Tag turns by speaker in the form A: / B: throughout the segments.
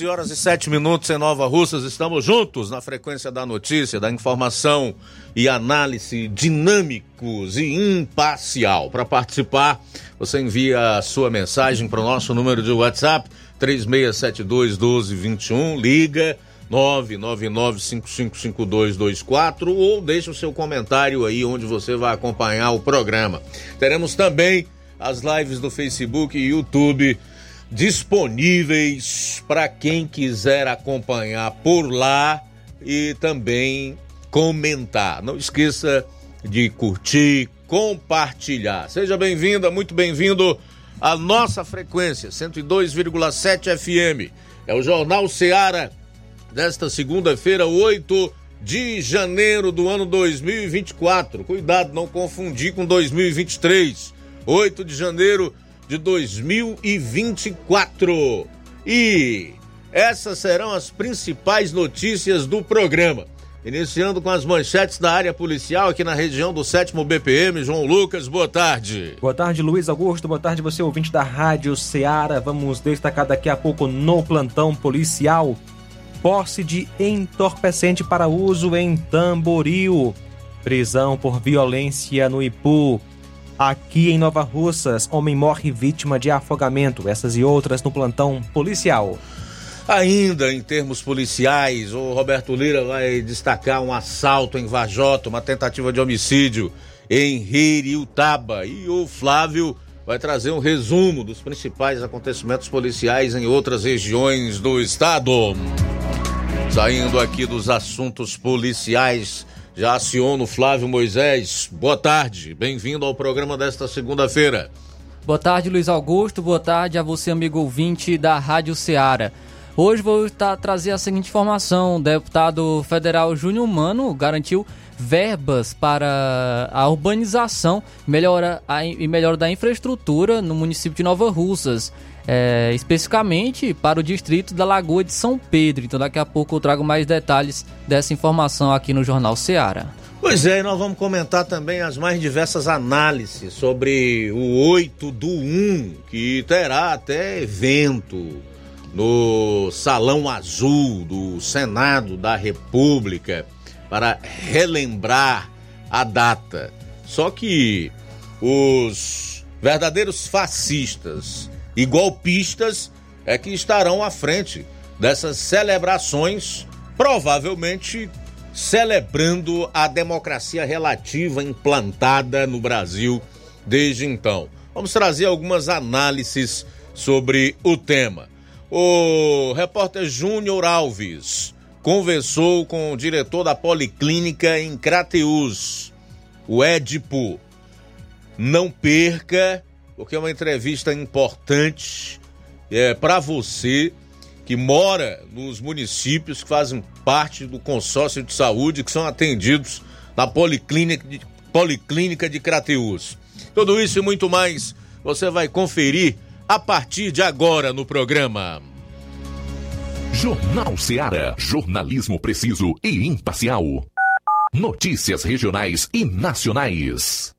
A: Tarde, 12 horas e 7 minutos em Nova Russas. Estamos juntos na frequência da notícia, da informação e análise dinâmicos e imparcial. Para participar, você envia a sua mensagem para o nosso número de WhatsApp 3672 1221, liga 999555224 ou deixa o seu comentário aí onde você vai acompanhar o programa. Teremos também as lives do Facebook e YouTube disponíveis para quem quiser acompanhar por lá e também comentar. Não esqueça de curtir, compartilhar. Seja bem-vinda, muito bem-vindo à nossa frequência 102,7 FM. É o Jornal Seara desta segunda-feira, 8 de janeiro do ano 2024. Cuidado, não confundir com 2023. 8 de janeiro 2024. E essas serão as principais notícias do programa. Iniciando com as manchetes da área policial aqui na região do 7 BPM. João Lucas, boa tarde.
B: Boa tarde, Luiz Augusto. Boa tarde, você ouvinte da Rádio Ceará. Vamos destacar daqui a pouco no plantão policial. Posse de entorpecente para uso em Tamboril. Prisão por violência no Ipu. Aqui em Nova Russas, homem morre vítima de afogamento. Essas e outras no plantão policial.
A: Ainda em termos policiais, o Roberto Lira vai destacar um assalto em Vajota, uma tentativa de homicídio em Ririutaba. E o Flávio vai trazer um resumo dos principais acontecimentos policiais em outras regiões do estado. Saindo aqui dos assuntos policiais, já aciono Flávio Moisés. Boa tarde, bem-vindo ao programa desta segunda-feira.
C: Boa tarde, Luiz Augusto. Boa tarde a você, amigo ouvinte da Rádio Ceará. Hoje vou tá, trazer a seguinte informação: o deputado federal Júnior Mano garantiu verbas para a urbanização melhora a, e melhora da infraestrutura no município de Nova Russas é, especificamente para o distrito da Lagoa de São Pedro. Então daqui a pouco eu trago mais detalhes dessa informação aqui no Jornal Seara.
A: Pois é, e nós vamos comentar também as mais diversas análises sobre o 8 do 1, que terá até evento no Salão Azul do Senado da República para relembrar a data. Só que os verdadeiros fascistas e golpistas é que estarão à frente dessas celebrações, provavelmente celebrando a democracia relativa implantada no Brasil desde então. Vamos trazer algumas análises sobre o tema. O repórter Júnior Alves conversou com o diretor da Policlínica em Crateus, o Édipo. Não perca porque é uma entrevista importante é, para você que mora nos municípios que fazem parte do consórcio de saúde que são atendidos na Policlínica de, Policlínica de Crateus. Tudo isso e muito mais você vai conferir a partir de agora no programa.
D: Jornal Seara. Jornalismo preciso e imparcial. Notícias regionais e nacionais.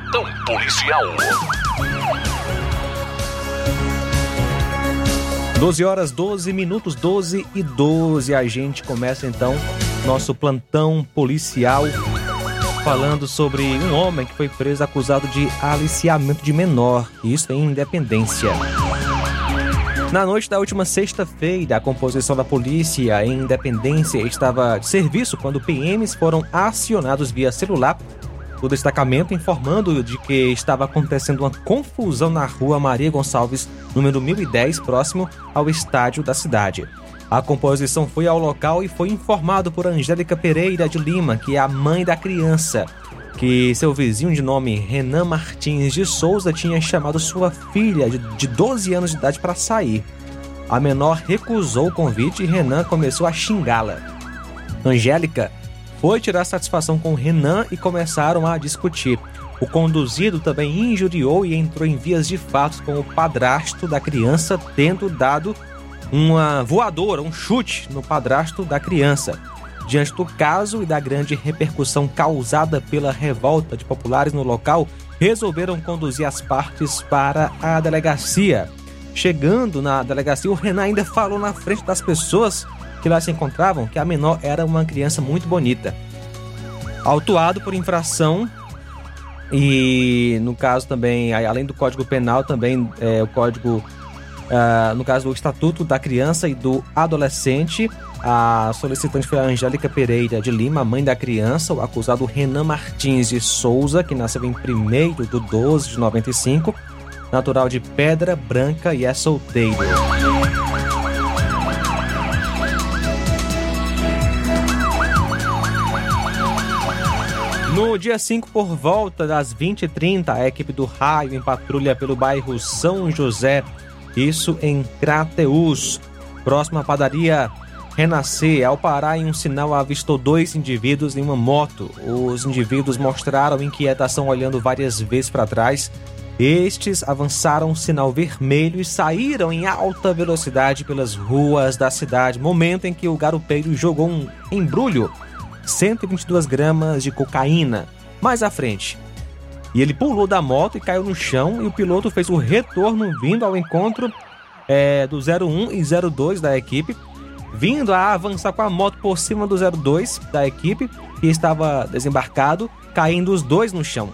D: policial.
B: 12 horas 12 minutos, 12 e 12. A gente começa então nosso plantão policial falando sobre um homem que foi preso acusado de aliciamento de menor, isso em Independência. Na noite da última sexta-feira, a composição da polícia em Independência estava de serviço quando PMs foram acionados via celular do destacamento informando de que estava acontecendo uma confusão na rua Maria Gonçalves, número 1010, próximo ao estádio da cidade. A composição foi ao local e foi informado por Angélica Pereira de Lima, que é a mãe da criança, que seu vizinho de nome Renan Martins de Souza tinha chamado sua filha de 12 anos de idade para sair. A menor recusou o convite e Renan começou a xingá-la. Angélica foi tirar satisfação com Renan e começaram a discutir. O conduzido também injuriou e entrou em vias de fato com o padrasto da criança, tendo dado uma voadora, um chute no padrasto da criança. Diante do caso e da grande repercussão causada pela revolta de populares no local, resolveram conduzir as partes para a delegacia. Chegando na delegacia, o Renan ainda falou na frente das pessoas que lá se encontravam que a menor era uma criança muito bonita. Autuado por infração e no caso também, além do Código Penal, também é, o Código, uh, no caso do Estatuto da Criança e do Adolescente, a solicitante foi a Angélica Pereira de Lima, mãe da criança, o acusado Renan Martins de Souza, que nasceu em 1 de 12 de 95, natural de Pedra Branca e é solteiro. No dia 5, por volta das 20h30, a equipe do Raio em patrulha pelo bairro São José, isso em Crateus, próximo à padaria Renascer. Ao parar em um sinal, avistou dois indivíduos em uma moto. Os indivíduos mostraram inquietação olhando várias vezes para trás. Estes avançaram o sinal vermelho e saíram em alta velocidade pelas ruas da cidade, momento em que o garupeiro jogou um embrulho 122 gramas de cocaína mais à frente. E ele pulou da moto e caiu no chão e o piloto fez o retorno vindo ao encontro é, do 01 e 02 da equipe, vindo a avançar com a moto por cima do 02 da equipe que estava desembarcado, caindo os dois no chão.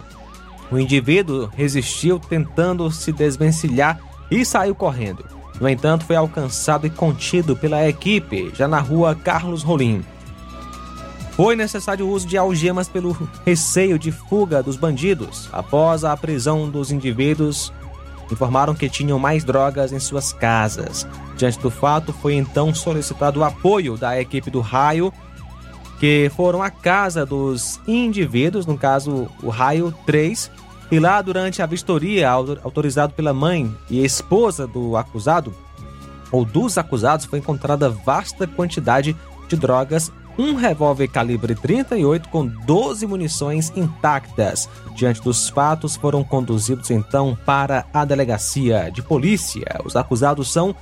B: O indivíduo resistiu tentando se desvencilhar e saiu correndo. No entanto, foi alcançado e contido pela equipe já na rua Carlos Rolim. Foi necessário o uso de algemas pelo receio de fuga dos bandidos. Após a prisão dos indivíduos, informaram que tinham mais drogas em suas casas. Diante do fato, foi então solicitado o apoio da equipe do Raio, que foram à casa dos indivíduos, no caso o Raio 3, e lá durante a vistoria autorizado pela mãe e esposa do acusado, ou dos acusados, foi encontrada vasta quantidade de drogas um revólver calibre 38 com 12 munições intactas. Diante dos fatos, foram conduzidos então para a delegacia de polícia. Os acusados são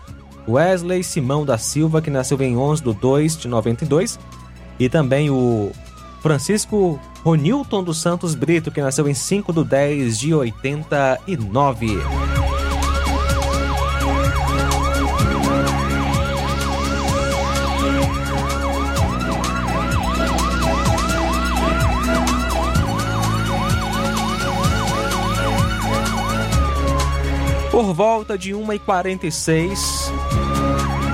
B: Wesley Simão da Silva, que nasceu em 11 de 2 de 92, e também o Francisco Ronilton dos Santos Brito, que nasceu em 5 de 10 de 89. Por volta de 1h46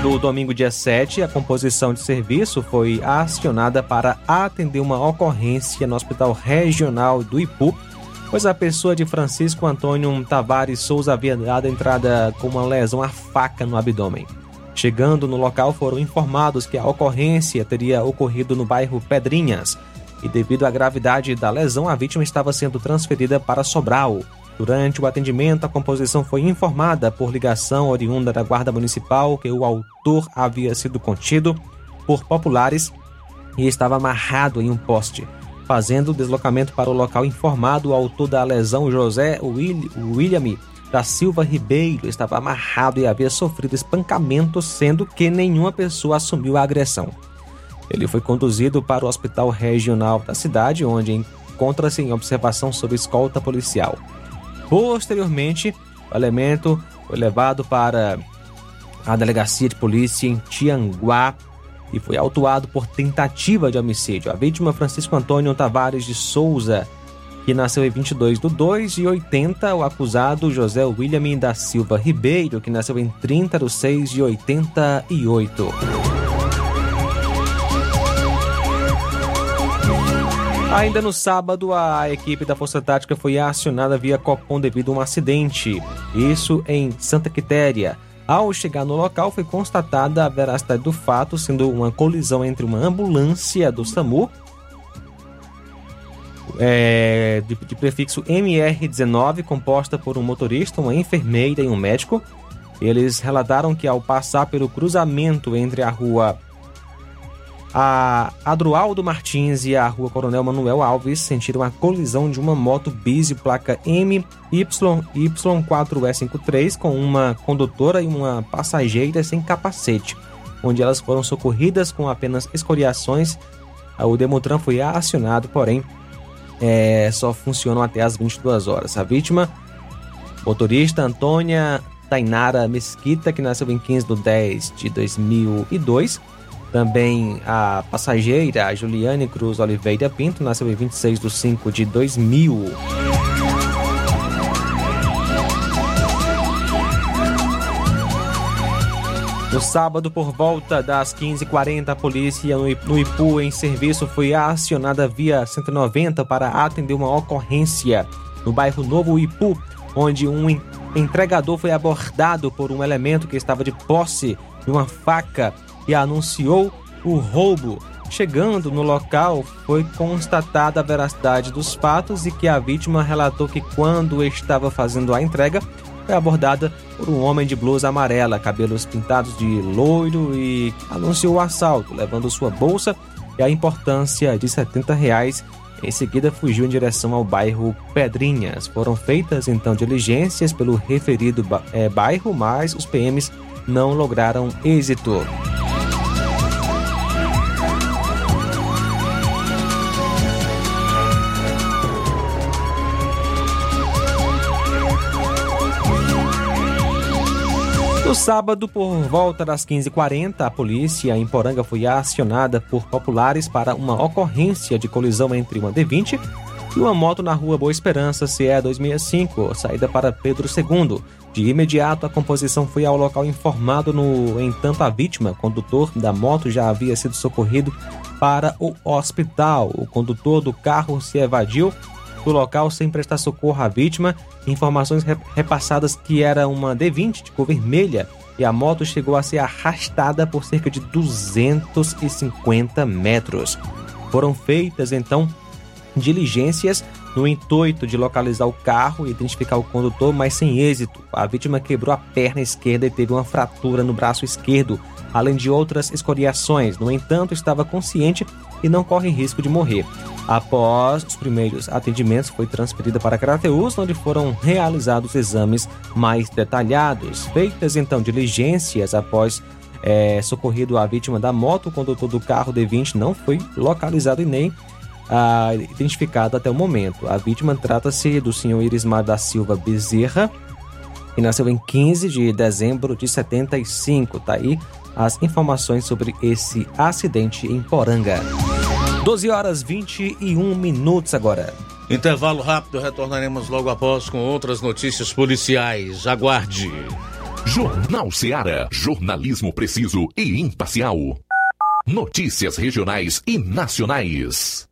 B: do domingo dia 7, a composição de serviço foi acionada para atender uma ocorrência no Hospital Regional do Ipu, pois a pessoa de Francisco Antônio Tavares Souza havia dado entrada com uma lesão à faca no abdômen. Chegando no local, foram informados que a ocorrência teria ocorrido no bairro Pedrinhas e, devido à gravidade da lesão, a vítima estava sendo transferida para Sobral. Durante o atendimento, a composição foi informada por ligação oriunda da Guarda Municipal que o autor havia sido contido por populares e estava amarrado em um poste. Fazendo o deslocamento para o local informado, o autor da lesão, José William da Silva Ribeiro, estava amarrado e havia sofrido espancamento, sendo que nenhuma pessoa assumiu a agressão. Ele foi conduzido para o hospital regional da cidade, onde encontra-se em observação sob escolta policial. Posteriormente, o elemento foi levado para a delegacia de polícia em Tianguá e foi autuado por tentativa de homicídio. A vítima, Francisco Antônio Tavares de Souza, que nasceu em 22 de 2 de 80. O acusado, José William da Silva Ribeiro, que nasceu em 30 de 6 de 88. Ainda no sábado, a equipe da Força Tática foi acionada via Copom devido a um acidente. Isso em Santa Quitéria. Ao chegar no local, foi constatada a veracidade do fato, sendo uma colisão entre uma ambulância do SAMU é, de, de prefixo MR19, composta por um motorista, uma enfermeira e um médico. Eles relataram que ao passar pelo cruzamento entre a rua a Adroaldo Martins e a Rua Coronel Manuel Alves sentiram a colisão de uma moto bis placa MY4E53 com uma condutora e uma passageira sem capacete, onde elas foram socorridas com apenas escoriações. O Demutran foi acionado, porém é, só funcionam até as 22 horas. A vítima, motorista Antônia Tainara Mesquita, que nasceu em 15 de 10 de 2002, também a passageira Juliane Cruz Oliveira Pinto nasceu em 26 de 5 de 2000. No sábado, por volta das 15h40, a polícia no Ipu em serviço foi acionada via 190 para atender uma ocorrência no bairro Novo Ipu, onde um entregador foi abordado por um elemento que estava de posse de uma faca e anunciou o roubo. Chegando no local, foi constatada a veracidade dos fatos e que a vítima relatou que quando estava fazendo a entrega, foi abordada por um homem de blusa amarela, cabelos pintados de loiro e anunciou o assalto, levando sua bolsa e a importância de 70 reais. Em seguida, fugiu em direção ao bairro Pedrinhas. Foram feitas então diligências pelo referido é, bairro, mas os PMs não lograram êxito. No sábado, por volta das 15h40, a polícia em Poranga foi acionada por populares para uma ocorrência de colisão entre uma D20 e uma moto na rua Boa Esperança, CE 265, saída para Pedro II. De imediato, a composição foi ao local informado, no entanto, a vítima, condutor da moto, já havia sido socorrido para o hospital. O condutor do carro se evadiu do local sem prestar socorro à vítima. Informações repassadas que era uma D20 de cor vermelha e a moto chegou a ser arrastada por cerca de 250 metros. Foram feitas então diligências no intuito de localizar o carro e identificar o condutor, mas sem êxito. A vítima quebrou a perna esquerda e teve uma fratura no braço esquerdo, além de outras escoriações. No entanto, estava consciente e não corre risco de morrer. Após os primeiros atendimentos, foi transferida para Crateus, onde foram realizados exames mais detalhados. Feitas então diligências após é, socorrido a vítima da moto, o condutor do carro D20 não foi localizado e nem ah, identificado até o momento. A vítima trata-se do senhor Irismar da Silva Bezerra, que nasceu em 15 de dezembro de 75. Tá aí as informações sobre esse acidente em Poranga. 12 horas 21 minutos agora.
A: Intervalo rápido, retornaremos logo após com outras notícias policiais. Aguarde.
D: Jornal Seara. Jornalismo preciso e imparcial. Notícias regionais e nacionais.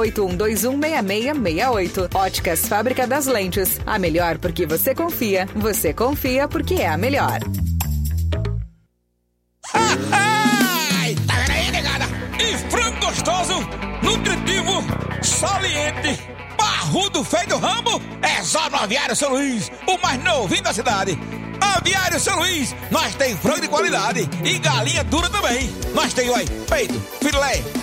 E: 981216668. Óticas Fábrica das Lentes. A melhor porque você confia. Você confia porque é a melhor.
F: Tá vendo aí, negada? E frango gostoso, nutritivo, saliente, barrudo, feio do rambo, é só no Aviário São Luís, o mais novinho da cidade. Aviário São Luís, nós tem frango de qualidade e galinha dura também. Nós tem, oi, peito, filé,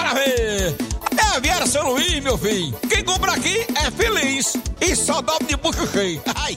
F: para ver? É a São Luís, meu filho. Quem compra aqui é feliz. E só dobra de bucho cheio. Ai.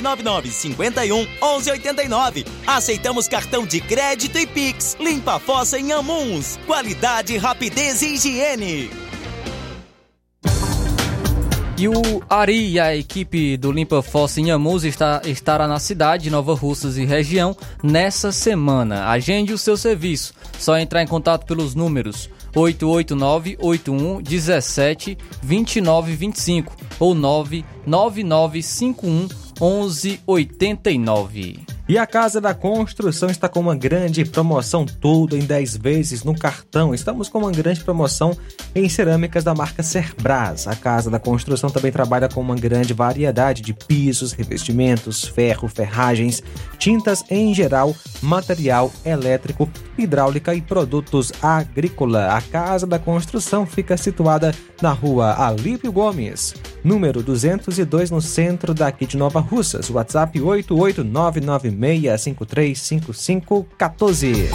G: 999 51 11 89. Aceitamos cartão de crédito e Pix. Limpa a fossa em Amuns. Qualidade, rapidez e higiene.
C: E o Ari e a equipe do Limpa Fossa em Amus está, estará na cidade de Nova Russas e região nessa semana. Agende o seu serviço. Só entrar em contato pelos números 889-81 17 29 25 ou 99951 1189.
B: E a Casa da Construção está com uma grande promoção tudo em 10 vezes no cartão. Estamos com uma grande promoção em cerâmicas da marca Cerbras. A Casa da Construção também trabalha com uma grande variedade de pisos, revestimentos, ferro, ferragens, tintas em geral, material elétrico, hidráulica e produtos agrícola. A Casa da Construção fica situada na rua Alípio Gomes, número 202, no centro daqui de Nova Russas. WhatsApp 88996535514.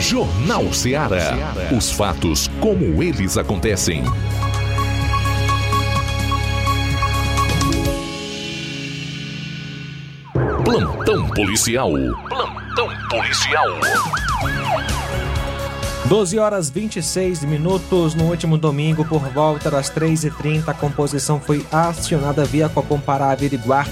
D: Jornal Ceará. Os fatos como eles acontecem. Plantão policial. Plantão policial.
B: 12 horas 26 minutos no último domingo, por volta das 3h30, a composição foi acionada via Copom para averiguar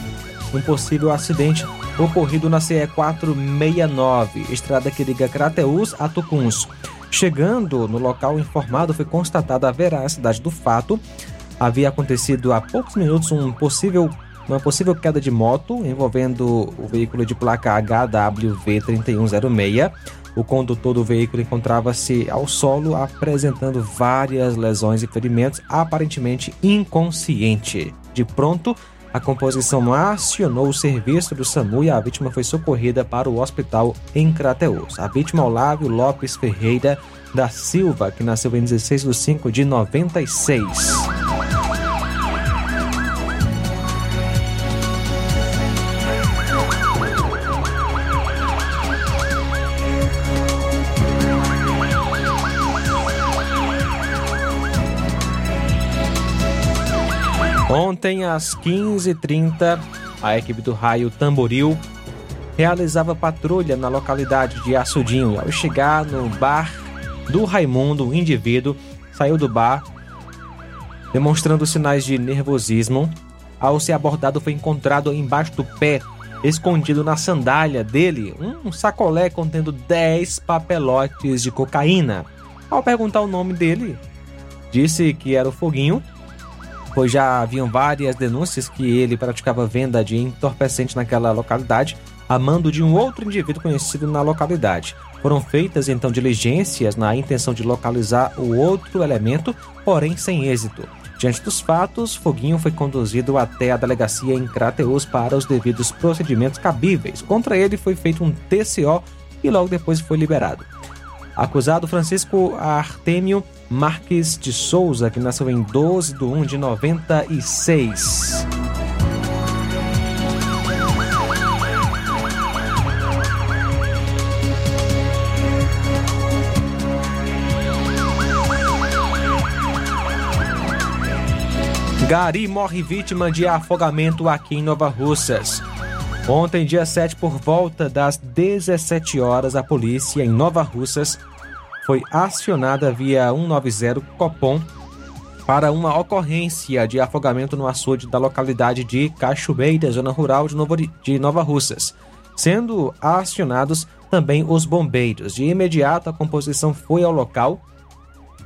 B: um possível acidente ocorrido na CE 469, estrada que liga Crateús a Tucuns. Chegando no local informado, foi constatada a veracidade do fato. Havia acontecido há poucos minutos um possível, uma possível queda de moto envolvendo o veículo de placa HWV 3106. O condutor do veículo encontrava-se ao solo apresentando várias lesões e ferimentos, aparentemente inconsciente. De pronto, a composição acionou o serviço do SAMU e a vítima foi socorrida para o hospital em Crateus. A vítima é Olávio Lopes Ferreira da Silva, que nasceu em 16 de 5 de 96. Ontem, às 15h30, a equipe do Raio Tamboril realizava patrulha na localidade de Açudinho. Ao chegar no bar do Raimundo, o indivíduo saiu do bar demonstrando sinais de nervosismo. Ao ser abordado, foi encontrado embaixo do pé, escondido na sandália dele, um sacolé contendo 10 papelotes de cocaína. Ao perguntar o nome dele, disse que era o Foguinho pois já haviam várias denúncias que ele praticava venda de entorpecente naquela localidade, a mando de um outro indivíduo conhecido na localidade. Foram feitas então diligências na intenção de localizar o outro elemento, porém sem êxito. Diante dos fatos, Foguinho foi conduzido até a delegacia em Crateus para os devidos procedimentos cabíveis. Contra ele foi feito um TCO e logo depois foi liberado. Acusado Francisco Artêmio Marques de Souza, que nasceu em 12 de 1 de 96. Gari morre vítima de afogamento aqui em Nova Russas. Ontem, dia 7, por volta das 17 horas, a polícia em Nova Russas foi acionada via 190 Copom para uma ocorrência de afogamento no açude da localidade de Cachoeira, zona rural de, Novo, de Nova Russas, sendo acionados também os bombeiros. De imediato, a composição foi ao local.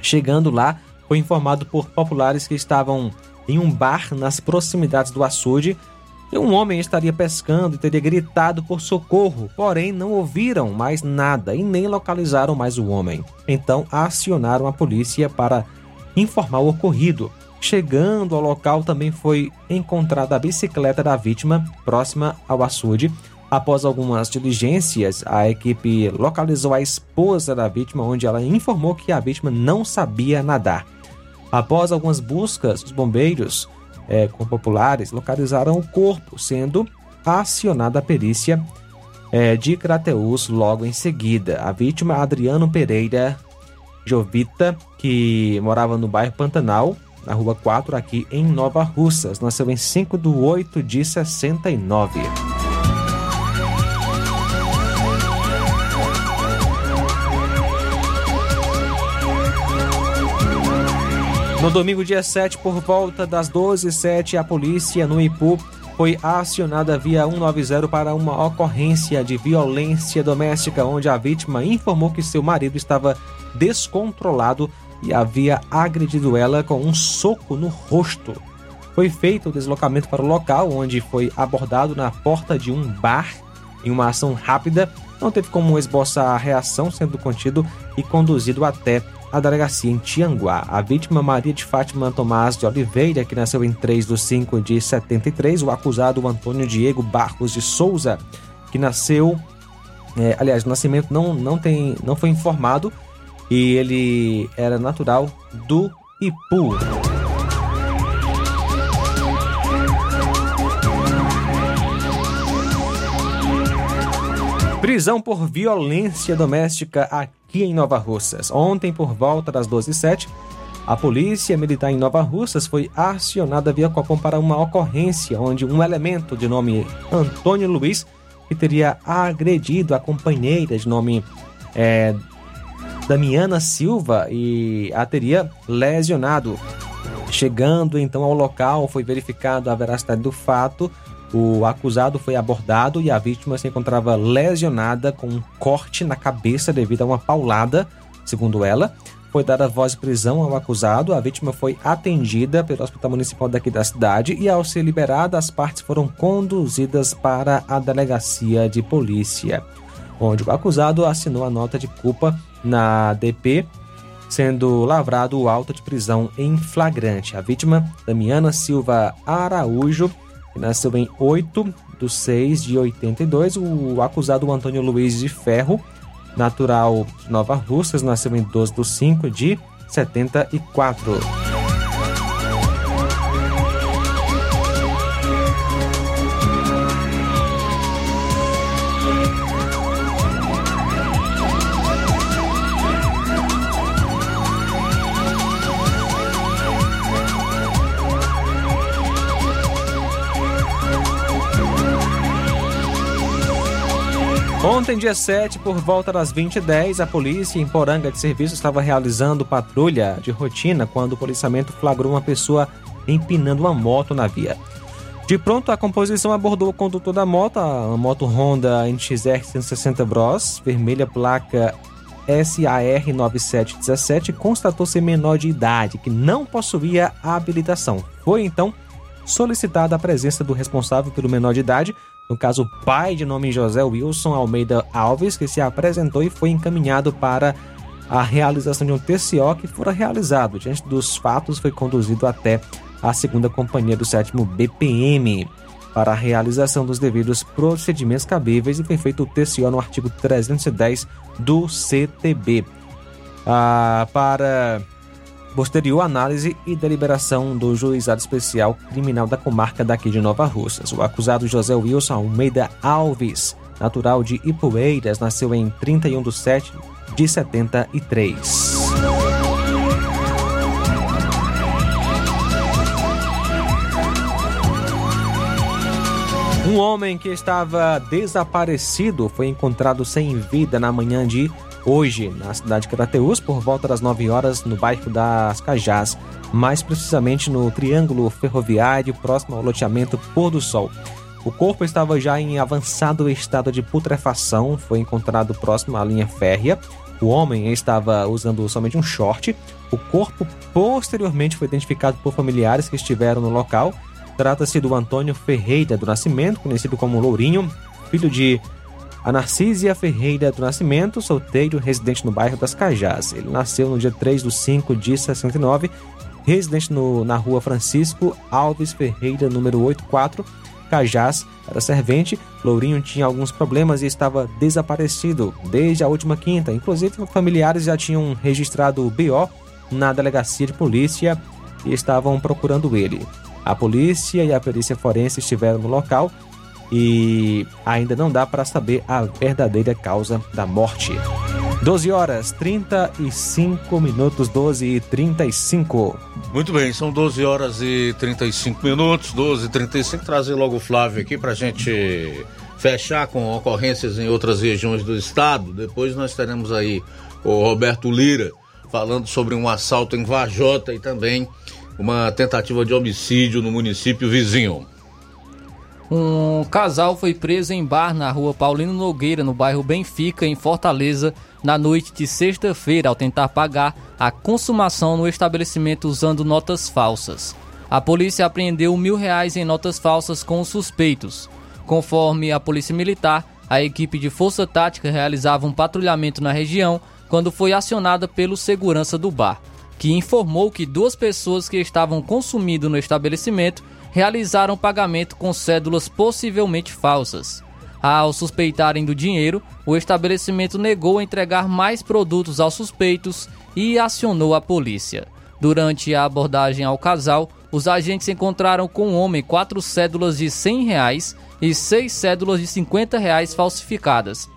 B: Chegando lá, foi informado por populares que estavam em um bar nas proximidades do açude um homem estaria pescando e teria gritado por socorro, porém não ouviram mais nada e nem localizaram mais o homem. Então acionaram a polícia para informar o ocorrido. Chegando ao local, também foi encontrada a bicicleta da vítima próxima ao açude. Após algumas diligências, a equipe localizou a esposa da vítima, onde ela informou que a vítima não sabia nadar. Após algumas buscas, os bombeiros é, populares localizaram o corpo, sendo acionada a perícia é, de Crateus logo em seguida. A vítima, Adriano Pereira Jovita, que morava no bairro Pantanal, na rua 4, aqui em Nova Russas. Nasceu em 5 de 8 de 69. No domingo, dia 7, por volta das 12h07, a polícia no Ipu foi acionada via 190 para uma ocorrência de violência doméstica, onde a vítima informou que seu marido estava descontrolado e havia agredido ela com um soco no rosto. Foi feito o deslocamento para o local, onde foi abordado na porta de um bar em uma ação rápida. Não teve como esboçar a reação, sendo contido e conduzido até a delegacia em Tianguá. A vítima Maria de Fátima Tomás de Oliveira, que nasceu em 3 de 5 de 73. O acusado Antônio Diego Barros de Souza, que nasceu. É, aliás, o nascimento não, não, tem, não foi informado e ele era natural do Ipu. Prisão por violência doméstica aqui em Nova Russas. Ontem, por volta das 12h07, a polícia militar em Nova Russas foi acionada via Copom para uma ocorrência onde um elemento de nome Antônio Luiz, que teria agredido a companheira de nome é, Damiana Silva e a teria lesionado. Chegando então ao local, foi verificado a veracidade do fato. O acusado foi abordado e a vítima se encontrava lesionada com um corte na cabeça devido a uma paulada, segundo ela. Foi dada voz de prisão ao acusado. A vítima foi atendida pelo Hospital Municipal daqui da cidade e, ao ser liberada, as partes foram conduzidas para a delegacia de polícia, onde o acusado assinou a nota de culpa na DP, sendo lavrado o auto de prisão em flagrante. A vítima, Damiana Silva Araújo, nasceu em 8 de 6 de 82. O acusado, Antônio Luiz de Ferro, natural de Nova Russas, nasceu em 12 de 5 de 74. Ontem, dia 7, por volta das 20h10, a polícia em Poranga de Serviço estava realizando patrulha de rotina quando o policiamento flagrou uma pessoa empinando uma moto na via. De pronto, a composição abordou o condutor da moto, a moto Honda NXR 160 Bros, vermelha placa SAR 9717, e constatou ser menor de idade, que não possuía habilitação. Foi então solicitada a presença do responsável pelo menor de idade, no caso, o pai de nome José Wilson Almeida Alves, que se apresentou e foi encaminhado para a realização de um TCO que fora realizado. Diante dos fatos, foi conduzido até a segunda companhia do sétimo BPM para a realização dos devidos procedimentos cabíveis e foi feito o TCO no artigo 310 do CTB. Ah, para posterior análise e deliberação do Juizado Especial Criminal da Comarca daqui de Nova Russas. O acusado José Wilson Almeida Alves, natural de Ipueiras, nasceu em 31 de 7 de 73. Um homem que estava desaparecido foi encontrado sem vida na manhã de hoje na cidade de Crateús, por volta das 9 horas, no bairro das Cajás, mais precisamente no Triângulo Ferroviário, próximo ao loteamento Pôr do Sol. O corpo estava já em avançado estado de putrefação, foi encontrado próximo à linha férrea. O homem estava usando somente um short. O corpo posteriormente foi identificado por familiares que estiveram no local. Trata-se do Antônio Ferreira do Nascimento, conhecido como Lourinho, filho de a Narcísia Ferreira do Nascimento, solteiro, residente no bairro das Cajás. Ele nasceu no dia 3 de 5 de 69 residente no, na rua Francisco Alves Ferreira, número 84, Cajás, era servente. Lourinho tinha alguns problemas e estava desaparecido desde a última quinta. Inclusive, familiares já tinham registrado o BO na delegacia de polícia e estavam procurando ele. A polícia e a perícia forense estiveram no local e ainda não dá para saber a verdadeira causa da morte. 12 horas 35 minutos, 12 e 35.
A: Muito bem, são 12 horas e 35 minutos, 12 e 35. Trazer logo o Flávio aqui para gente fechar com ocorrências em outras regiões do estado. Depois nós teremos aí o Roberto Lira falando sobre um assalto em Vajota e também uma tentativa de homicídio no município vizinho.
C: Um casal foi preso em bar na rua Paulino Nogueira, no bairro Benfica, em Fortaleza, na noite de sexta-feira, ao tentar pagar a consumação no estabelecimento usando notas falsas. A polícia apreendeu mil reais em notas falsas com os suspeitos. Conforme a polícia militar, a equipe de força tática realizava um patrulhamento na região quando foi acionada pelo segurança do bar, que informou que duas pessoas que estavam consumindo no estabelecimento realizaram pagamento com cédulas possivelmente falsas. Ao suspeitarem do dinheiro, o estabelecimento negou entregar mais produtos aos suspeitos e acionou a polícia. Durante a abordagem ao casal, os agentes encontraram com o homem quatro cédulas de 100 reais e seis cédulas de 50 reais falsificadas,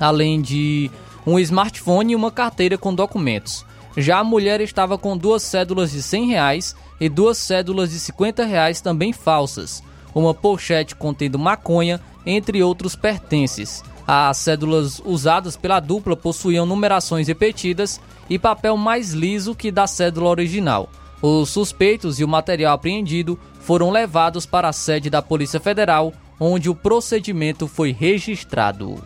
C: além de um smartphone e uma carteira com documentos. Já a mulher estava com duas cédulas de 100 reais e duas cédulas de 50 reais também falsas, uma pochete contendo maconha, entre outros pertences. As cédulas usadas pela dupla possuíam numerações repetidas e papel mais liso que da cédula original. Os suspeitos e o material apreendido foram levados para a sede da Polícia Federal, onde o procedimento foi registrado.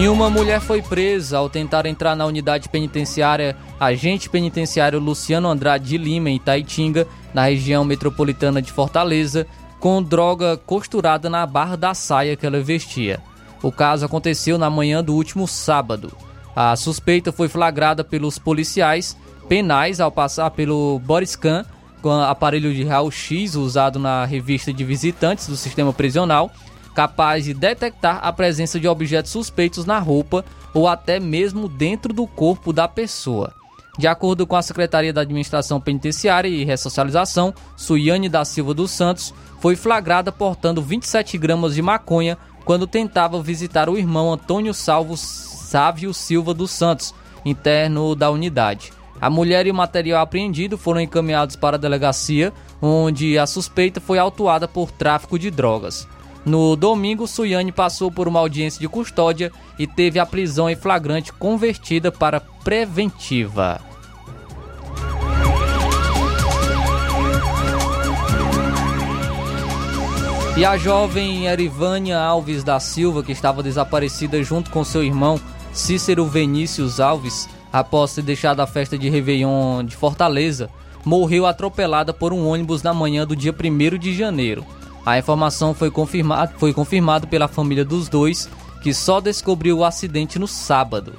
C: E uma mulher foi presa ao tentar entrar na unidade penitenciária agente penitenciário Luciano Andrade de Lima, em Itaitinga, na região metropolitana de Fortaleza, com droga costurada na barra da saia que ela vestia. O caso aconteceu na manhã do último sábado. A suspeita foi flagrada pelos policiais penais ao passar pelo Boriscan, com aparelho de raio-x usado na revista de visitantes do sistema prisional, capaz de detectar a presença de objetos suspeitos na roupa ou até mesmo dentro do corpo da pessoa. De acordo com a Secretaria da Administração Penitenciária e Ressocialização, Suiane da Silva dos Santos foi flagrada portando 27 gramas de maconha quando tentava visitar o irmão Antônio Salvo Sávio Silva dos Santos, interno da unidade. A mulher e o material apreendido foram encaminhados para a delegacia, onde a suspeita foi autuada por tráfico de drogas. No domingo, Suiane passou por uma audiência de custódia e teve a prisão em flagrante convertida para preventiva. E a jovem Erivânia Alves da Silva, que estava desaparecida junto com seu irmão Cícero Vinícius Alves, após ter deixado a festa de Réveillon de Fortaleza, morreu atropelada por um ônibus na manhã do dia 1 de janeiro. A informação foi confirmada foi confirmado pela família dos dois, que só descobriu o acidente no sábado.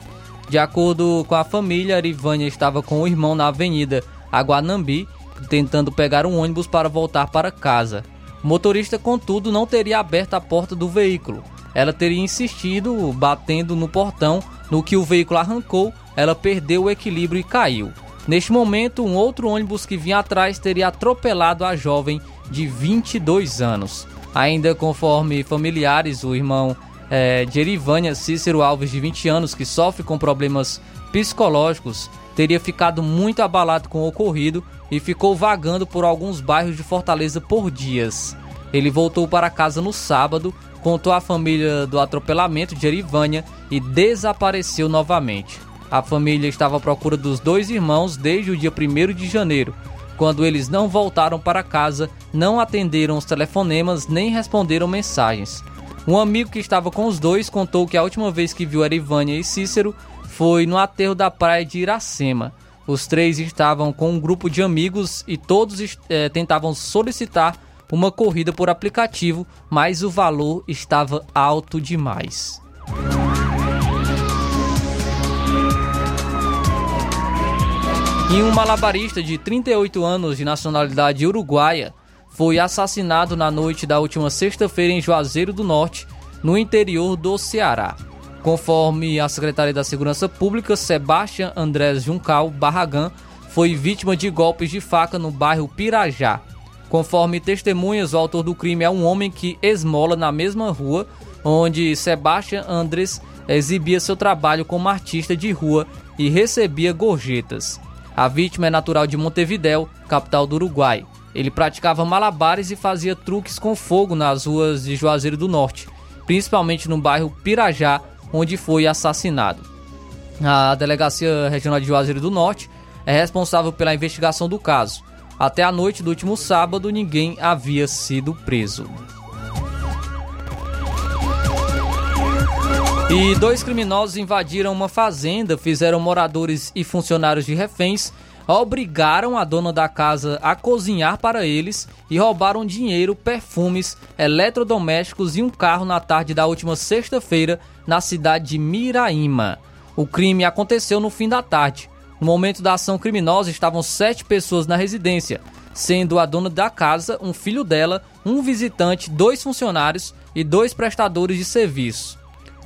C: De acordo com a família, Arivânia estava com o irmão na avenida Aguanambi, tentando pegar um ônibus para voltar para casa. O motorista, contudo, não teria aberto a porta do veículo. Ela teria insistido, batendo no portão, no que o veículo arrancou, ela perdeu o equilíbrio e caiu. Neste momento, um outro ônibus que vinha atrás teria atropelado a jovem de 22 anos. Ainda conforme familiares, o irmão é, de Erivânia, Cícero Alves, de 20 anos, que sofre com problemas psicológicos, teria ficado muito abalado com o ocorrido e ficou vagando por alguns bairros de Fortaleza por dias. Ele voltou para casa no sábado, contou à família do atropelamento de Erivânia e desapareceu novamente. A família estava à procura dos dois irmãos desde o dia 1 de janeiro, quando eles não voltaram para casa, não atenderam os telefonemas nem responderam mensagens. Um amigo que estava com os dois contou que a última vez que viu Erivânia e Cícero foi no aterro da praia de Iracema. Os três estavam com um grupo de amigos e todos é, tentavam solicitar uma corrida por aplicativo, mas o valor estava alto demais. E um malabarista de 38 anos de nacionalidade uruguaia foi assassinado na noite da última sexta-feira em Juazeiro do Norte, no interior do Ceará. Conforme a Secretaria da Segurança Pública, Sebastião Andrés Juncal Barragan foi vítima de golpes de faca no bairro Pirajá. Conforme testemunhas, o autor do crime é um homem que esmola na mesma rua onde Sebastião Andrés exibia seu trabalho como artista de rua e recebia gorjetas. A vítima é natural de Montevidéu, capital do Uruguai. Ele praticava malabares e fazia truques com fogo nas ruas de Juazeiro do Norte, principalmente no bairro Pirajá, onde foi assassinado. A Delegacia Regional de Juazeiro do Norte é responsável pela investigação do caso. Até a noite do último sábado, ninguém havia sido preso. E dois criminosos invadiram uma fazenda, fizeram moradores e funcionários de reféns, obrigaram a dona da casa a cozinhar para eles e roubaram dinheiro, perfumes, eletrodomésticos e um carro na tarde da última sexta-feira na cidade de Miraíma. O crime aconteceu no fim da tarde. No momento da ação criminosa estavam sete pessoas na residência, sendo a dona da casa, um filho dela, um visitante, dois funcionários e dois prestadores de serviço.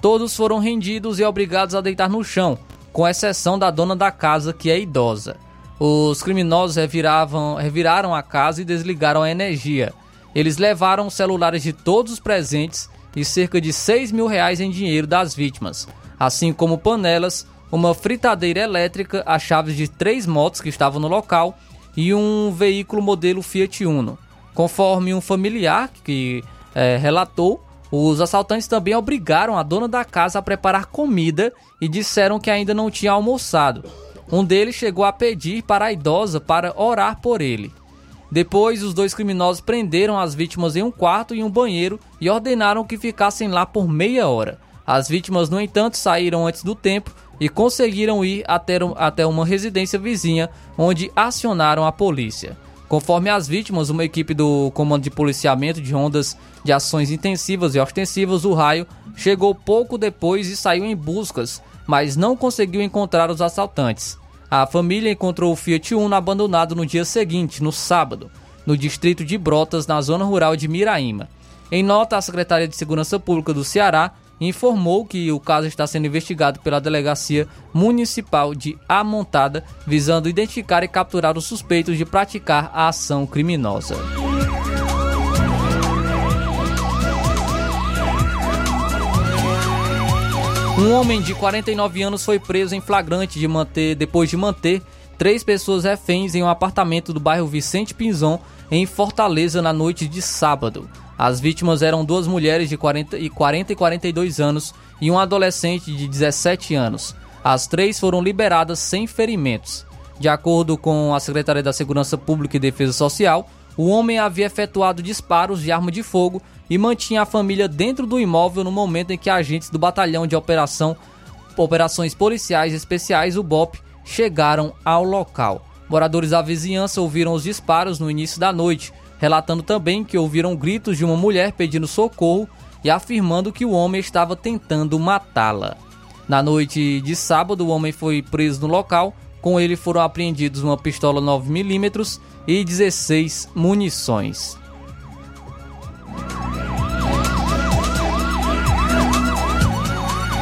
C: Todos foram rendidos e obrigados a deitar no chão, com exceção da dona da casa, que é idosa. Os criminosos reviravam, reviraram a casa e desligaram a energia. Eles levaram os celulares de todos os presentes e cerca de 6 mil reais em dinheiro das vítimas, assim como panelas, uma fritadeira elétrica, as chaves de três motos que estavam no local e um veículo modelo Fiat Uno. Conforme um familiar que é, relatou, os assaltantes também obrigaram a dona da casa a preparar comida e disseram que ainda não tinha almoçado. Um deles chegou a pedir para a idosa para orar por ele. Depois, os dois criminosos prenderam as vítimas em um quarto e um banheiro e ordenaram que ficassem lá por meia hora. As vítimas, no entanto, saíram antes do tempo e conseguiram ir até uma residência vizinha, onde acionaram a polícia. Conforme as vítimas, uma equipe do Comando de Policiamento de Ondas de Ações Intensivas e Ostensivas, o Raio, chegou pouco depois e saiu em buscas, mas não conseguiu encontrar os assaltantes. A família encontrou o Fiat Uno abandonado no dia seguinte, no sábado, no distrito de Brotas, na zona rural de Miraíma. Em nota, a Secretaria de Segurança Pública do Ceará informou que o caso está sendo investigado pela Delegacia Municipal de Amontada, visando identificar e capturar os suspeitos de praticar a ação criminosa. Um homem de 49 anos foi preso em flagrante de manter, depois de manter três pessoas reféns em um apartamento do bairro Vicente Pinzon, em Fortaleza, na noite de sábado. As vítimas eram duas mulheres de 40 e 40 e 42 anos e um adolescente de 17 anos. As três foram liberadas sem ferimentos. De acordo com a Secretaria da Segurança Pública e Defesa Social, o homem havia efetuado disparos de arma de fogo e mantinha a família dentro do imóvel no momento em que agentes do Batalhão de Operação, Operações Policiais Especiais, o BOP, chegaram ao local. Moradores da vizinhança ouviram os disparos no início da noite relatando também que ouviram gritos de uma mulher pedindo socorro e afirmando que o homem estava tentando matá-la. Na noite de sábado, o homem foi preso no local. Com ele foram apreendidos uma pistola 9mm e 16 munições.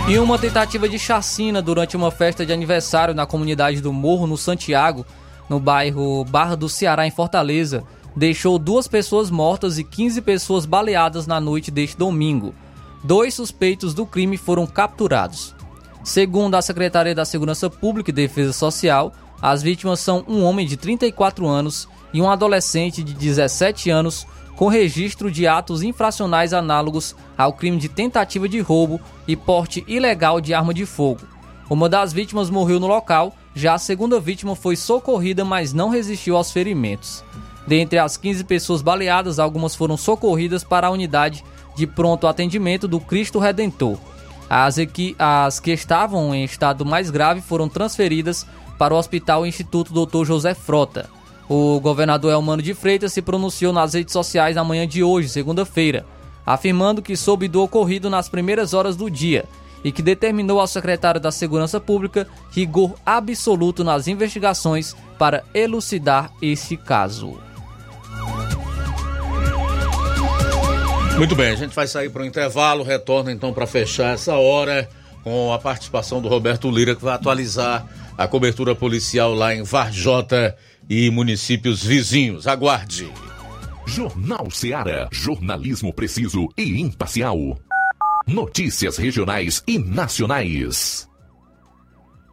C: E uma tentativa de chacina durante uma festa de aniversário na comunidade do Morro, no Santiago, no bairro Barra do Ceará, em Fortaleza, deixou duas pessoas mortas e 15 pessoas baleadas na noite deste domingo. Dois suspeitos do crime foram capturados. Segundo a Secretaria da Segurança Pública e Defesa Social, as vítimas são um homem de 34 anos e um adolescente de 17 anos com registro de atos infracionais análogos ao crime de tentativa de roubo e porte ilegal de arma de fogo. Uma das vítimas morreu no local, já a segunda vítima foi socorrida, mas não resistiu aos ferimentos. Dentre as 15 pessoas baleadas, algumas foram socorridas para a unidade de pronto atendimento do Cristo Redentor. As, que, as que estavam em estado mais grave foram transferidas para o Hospital Instituto Dr. José Frota. O governador Elmano de Freitas se pronunciou nas redes sociais na manhã de hoje, segunda-feira, afirmando que soube do ocorrido nas primeiras horas do dia e que determinou ao secretário da Segurança Pública rigor absoluto nas investigações para elucidar este caso.
A: Muito bem, a gente vai sair para o intervalo, retorna então para fechar essa hora com a participação do Roberto Lira, que vai atualizar a cobertura policial lá em Varjota e municípios vizinhos. Aguarde.
D: Jornal Seara. Jornalismo preciso e imparcial. Notícias regionais e nacionais.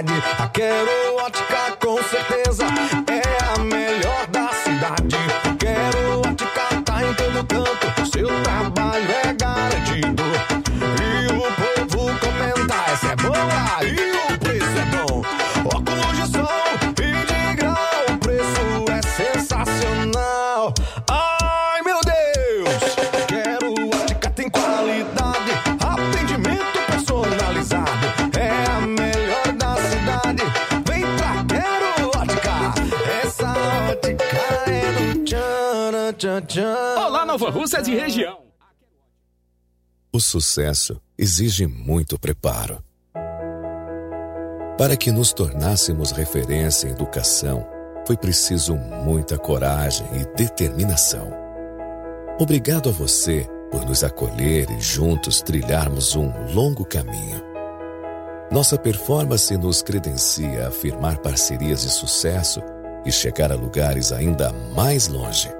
H: Qualidade, a Quero Ótica com certeza
I: Olá, Nova Russas e região.
J: O sucesso exige muito preparo. Para que nos tornássemos referência em educação, foi preciso muita coragem e determinação. Obrigado a você por nos acolher e juntos trilharmos um longo caminho. Nossa performance nos credencia a firmar parcerias de sucesso e chegar a lugares ainda mais longe.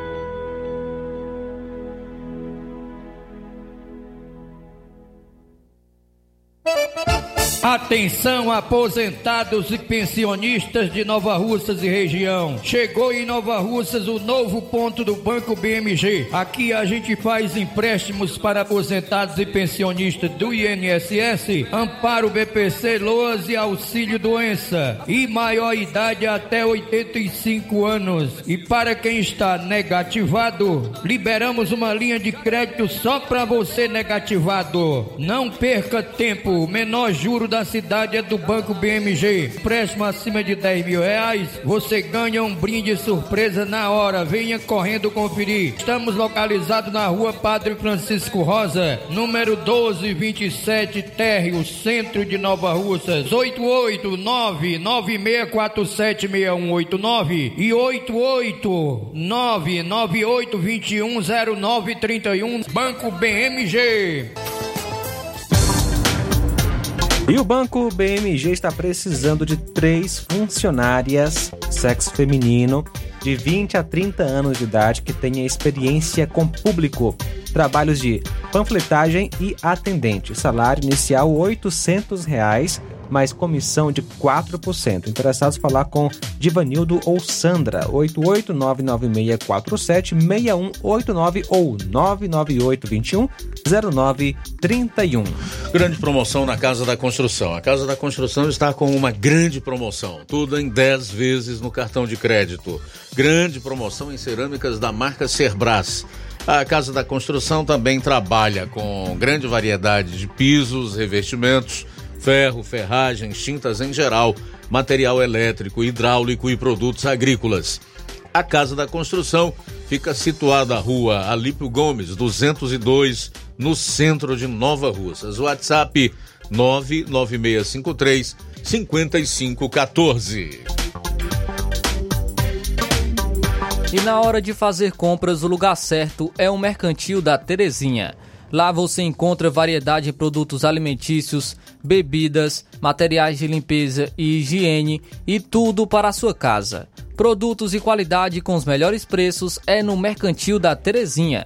K: Atenção aposentados e pensionistas de Nova Russas e região. Chegou em Nova Russas o novo ponto do Banco BMG. Aqui a gente faz empréstimos para aposentados e pensionistas do INSS, Amparo BPC, Loas e Auxílio Doença e maior idade até 85 anos. E para quem está negativado, liberamos uma linha de crédito só para você negativado. Não perca tempo, menor juro da cidade é do Banco BMG. Empréstimo acima de 10 mil reais, você ganha um brinde surpresa na hora. Venha correndo conferir. Estamos localizados na rua Padre Francisco Rosa, número 1227, Térreo, centro de Nova Russas. 889-9647-6189 e 889-9821-0931. Banco BMG.
B: E o Banco BMG está precisando de três funcionárias, sexo feminino, de 20 a 30 anos de idade, que tenha experiência com público. Trabalhos de panfletagem e atendente. Salário inicial 800 reais, mais comissão de 4%. Interessados falar com Divanildo ou Sandra, 88996476189 ou 998210931.
A: Grande promoção na Casa da Construção. A Casa da Construção está com uma grande promoção, tudo em 10 vezes no cartão de crédito. Grande promoção em cerâmicas da marca Cerbras. A Casa da Construção também trabalha com grande variedade de pisos, revestimentos, ferro, ferragens, tintas em geral, material elétrico, hidráulico e produtos agrícolas. A Casa da Construção fica situada na rua Alípio Gomes, 202, no centro de Nova Russas. WhatsApp 99653 5514.
C: E na hora de fazer compras, o lugar certo é o Mercantil da Terezinha. Lá você encontra variedade de produtos alimentícios, bebidas, materiais de limpeza e higiene e tudo para a sua casa. Produtos e qualidade com os melhores preços é no Mercantil da Terezinha.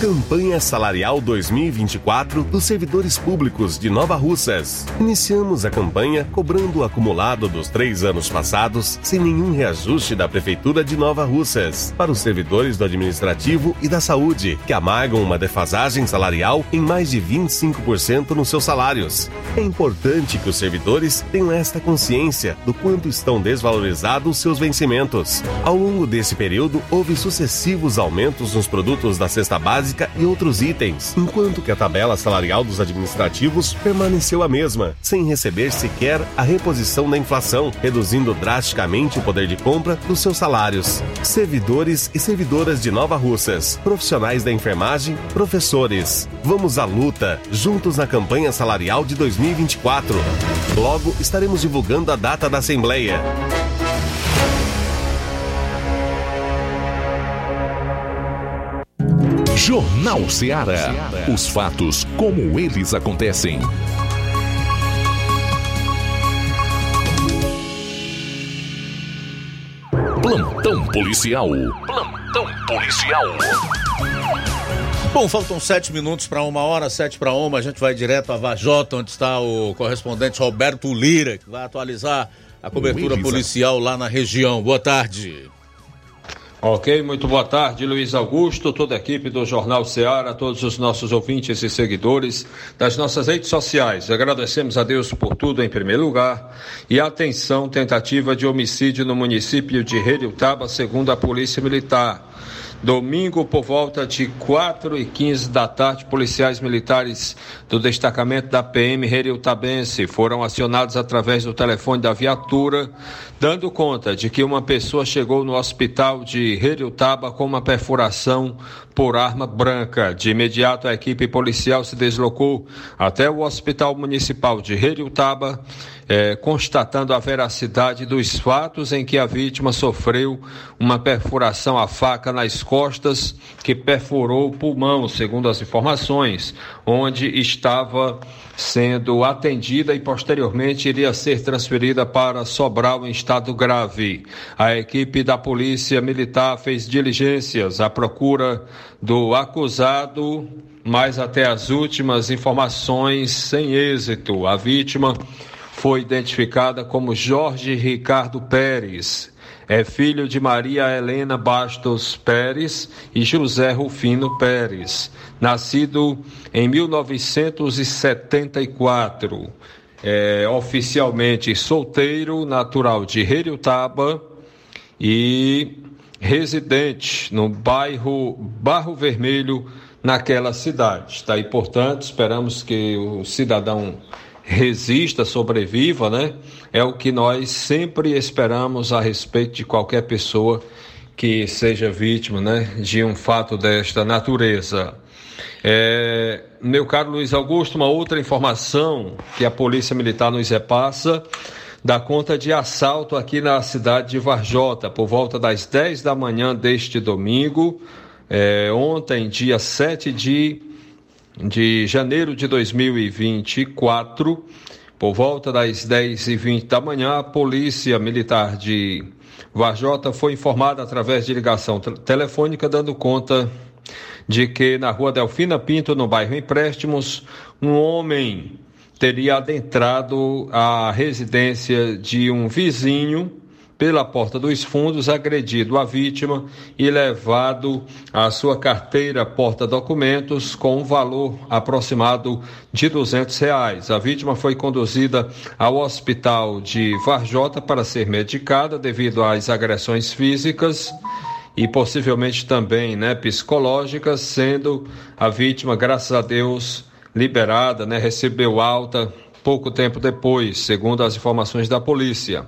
L: Campanha Salarial 2024 dos servidores públicos de Nova Russas. Iniciamos a campanha cobrando o acumulado dos três anos passados sem nenhum reajuste da Prefeitura de Nova Russas para os servidores do Administrativo e da Saúde, que amargam uma defasagem salarial em mais de 25% nos seus salários. É importante que os servidores tenham esta consciência do quanto estão desvalorizados seus vencimentos. Ao longo desse período, houve sucessivos aumentos nos produtos da cesta básica e outros itens, enquanto que a tabela salarial dos administrativos permaneceu a mesma, sem receber sequer a reposição da inflação, reduzindo drasticamente o poder de compra dos seus salários. Servidores e servidoras de Nova Russas, profissionais da enfermagem, professores. Vamos à luta, juntos na campanha salarial de 2024. Logo estaremos divulgando a data da Assembleia.
D: Jornal Ceará. Os fatos como eles acontecem. Plantão policial. Plantão policial.
A: Bom, faltam sete minutos para uma hora, sete para uma. A gente vai direto a Vajota, onde está o correspondente Roberto Lira, que vai atualizar a cobertura policial lá na região. Boa tarde.
M: Ok, muito boa tarde, Luiz Augusto, toda a equipe do Jornal Ceará, todos os nossos ouvintes e seguidores das nossas redes sociais. Agradecemos a Deus por tudo em primeiro lugar. E atenção, tentativa de homicídio no município de Reriutaba, segundo a Polícia Militar. Domingo, por volta de 4 e 15 da tarde, policiais militares do destacamento da PM Reriutabense foram acionados através do telefone da viatura, dando conta de que uma pessoa chegou no hospital de Reriutaba com uma perfuração por arma branca. De imediato, a equipe policial se deslocou até o Hospital Municipal de Reriutaba é, constatando a veracidade dos fatos em que a vítima sofreu uma perfuração à faca nas costas que perfurou o pulmão, segundo as informações, onde estava sendo atendida e posteriormente iria ser transferida para Sobral em estado grave. A equipe da Polícia Militar fez diligências à procura do acusado, mas até as últimas informações sem êxito. A vítima foi identificada como Jorge Ricardo Pérez. É filho de Maria Helena Bastos Pérez e José Rufino Pérez, nascido em 1974. É oficialmente solteiro, natural de Heriutaba e residente no bairro Barro Vermelho, naquela cidade. Tá? E, portanto, esperamos que o cidadão resista, sobreviva, né? É o que nós sempre esperamos a respeito de qualquer pessoa que seja vítima, né, de um fato desta natureza. É, meu caro Luiz Augusto, uma outra informação que a Polícia Militar nos repassa dá conta de assalto aqui na cidade de Varjota, por volta das 10 da manhã deste domingo, é, ontem, dia 7 de de janeiro de 2024, por volta das 10h20 da manhã, a Polícia Militar de Varjota foi informada através de ligação telefônica, dando conta de que na rua Delfina Pinto, no bairro Empréstimos, um homem teria adentrado a residência de um vizinho pela porta dos fundos, agredido a vítima e levado a sua carteira porta-documentos com um valor aproximado de 200 reais. A vítima foi conduzida ao hospital de Varjota para ser medicada devido às agressões físicas e possivelmente também né, psicológicas, sendo a vítima, graças a Deus, liberada, né, recebeu alta pouco tempo depois, segundo as informações da polícia.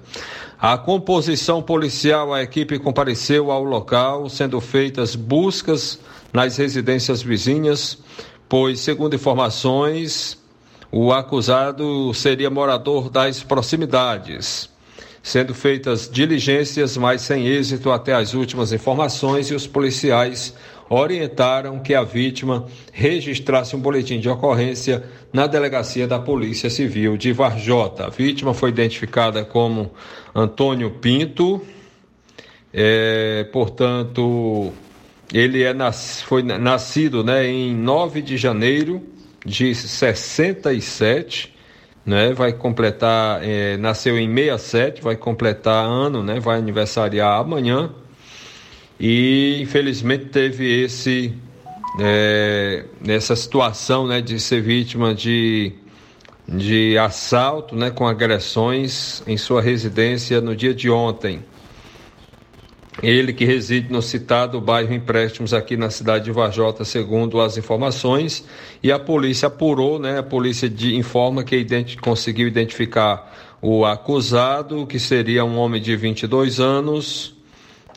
M: A composição policial, a equipe compareceu ao local, sendo feitas buscas nas residências vizinhas, pois, segundo informações, o acusado seria morador das proximidades. Sendo feitas diligências, mas sem êxito até as últimas informações, e os policiais orientaram que a vítima registrasse um boletim de ocorrência na delegacia da Polícia Civil de Varjota. A vítima foi identificada como Antônio Pinto, é, portanto, ele é nas, foi nascido né, em 9 de janeiro de 67, né, vai completar, é, nasceu em 67, vai completar ano, né, vai aniversariar amanhã e infelizmente teve esse é, nessa situação né, de ser vítima de, de assalto né, com agressões em sua residência no dia de ontem. Ele que reside no citado bairro Empréstimos aqui na cidade de Vajota, segundo as informações, e a polícia apurou, né? A polícia de, informa que identi conseguiu identificar o acusado, que seria um homem de 22 anos,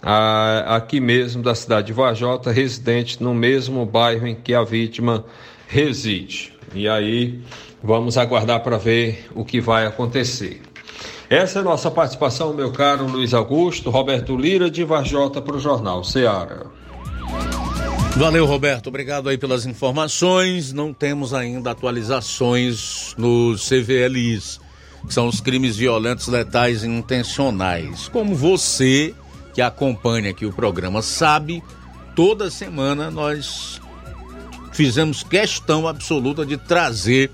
M: aqui mesmo da cidade de Vajota, residente no mesmo bairro em que a vítima reside. E aí vamos aguardar para ver o que vai acontecer. Essa é a nossa participação, meu caro Luiz Augusto, Roberto Lira de Vajota para o Jornal Ceará.
A: Valeu, Roberto. Obrigado aí pelas informações. Não temos ainda atualizações nos CVLIs, que são os crimes violentos, letais e intencionais. Como você que acompanha aqui o programa sabe, toda semana nós fizemos questão absoluta de trazer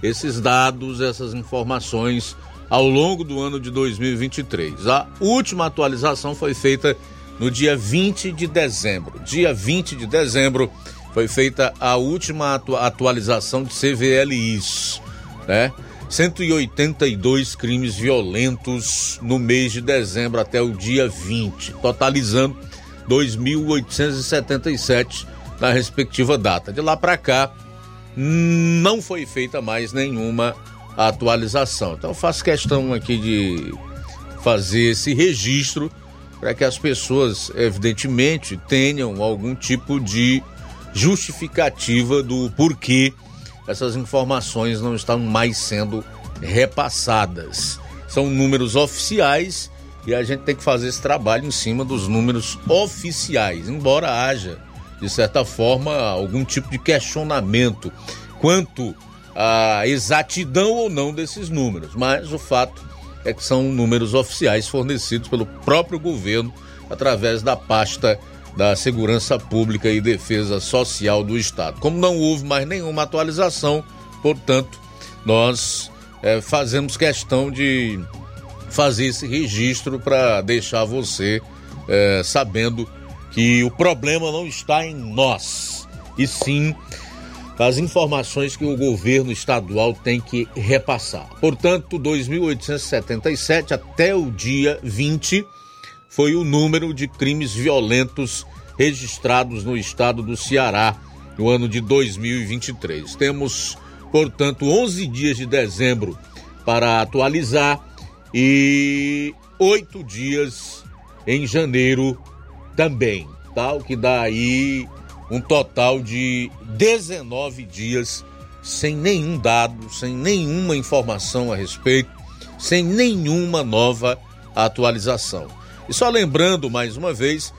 A: esses dados, essas informações ao longo do ano de 2023. A última atualização foi feita no dia 20 de dezembro. Dia 20 de dezembro foi feita a última atualização de CVLIs, né? 182 crimes violentos no mês de dezembro até o dia 20, totalizando 2.877 na respectiva data. De lá para cá, não foi feita mais nenhuma atualização. Então, faço questão aqui de fazer esse registro para que as pessoas, evidentemente, tenham algum tipo de justificativa do porquê essas informações não estão mais sendo repassadas. São números oficiais e a gente tem que fazer esse trabalho em cima dos números oficiais, embora haja, de certa forma, algum tipo de questionamento quanto à exatidão ou não desses números. Mas o fato é que são números oficiais fornecidos pelo próprio governo através da pasta da Segurança Pública e Defesa Social do Estado. Como não houve mais nenhuma atualização, portanto, nós é, fazemos questão de fazer esse registro para deixar você é, sabendo que o problema não está em nós, e sim as informações que o governo estadual tem que repassar. Portanto, 2.877 até o dia 20 foi o número de crimes violentos registrados no estado do Ceará no ano de 2023. Temos, portanto, 11 dias de dezembro para atualizar e oito dias em janeiro também, tá? O que dá aí um total de 19 dias sem nenhum dado, sem nenhuma informação a respeito, sem nenhuma nova atualização. E só lembrando mais uma vez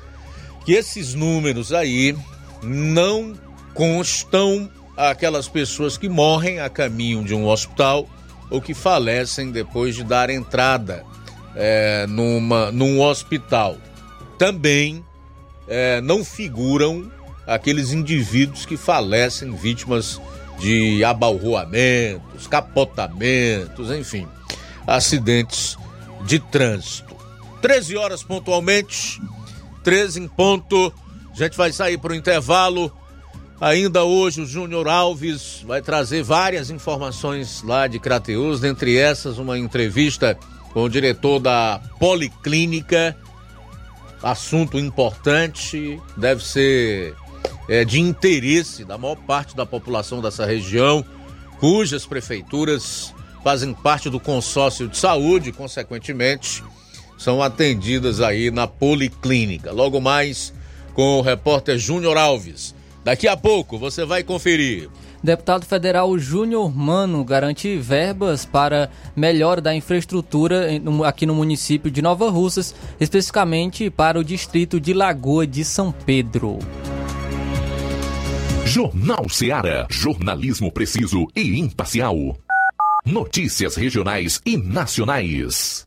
A: que esses números aí não constam aquelas pessoas que morrem a caminho de um hospital ou que falecem depois de dar entrada é, numa, num hospital. Também é, não figuram aqueles indivíduos que falecem vítimas de abalroamentos, capotamentos, enfim, acidentes de trânsito. 13 horas pontualmente, 13 em ponto. A gente vai sair para o intervalo. Ainda hoje o Júnior Alves vai trazer várias informações lá de Crateus, dentre essas uma entrevista com o diretor da Policlínica. Assunto importante, deve ser é, de interesse da maior parte da população dessa região, cujas prefeituras fazem parte do consórcio de saúde, consequentemente, são atendidas aí na Policlínica. Logo mais com o repórter Júnior Alves. Daqui a pouco você vai conferir.
C: Deputado federal Júnior Mano garante verbas para melhora da infraestrutura aqui no município de Nova Russas, especificamente para o distrito de Lagoa de São Pedro.
D: Jornal Seara. Jornalismo preciso e imparcial. Notícias regionais e nacionais.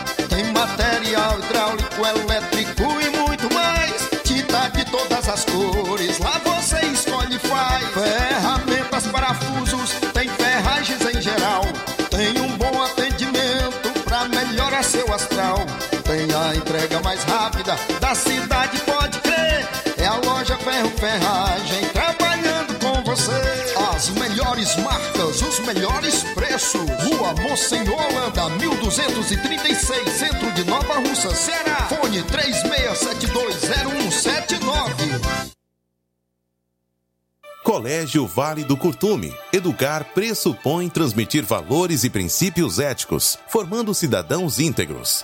N: Melhores preços. Rua Monsenhor Holanda, 1236, centro de Nova Russa, Ceará. Fone 36720179.
O: Colégio Vale do Curtume. Educar pressupõe transmitir valores e princípios éticos, formando cidadãos íntegros.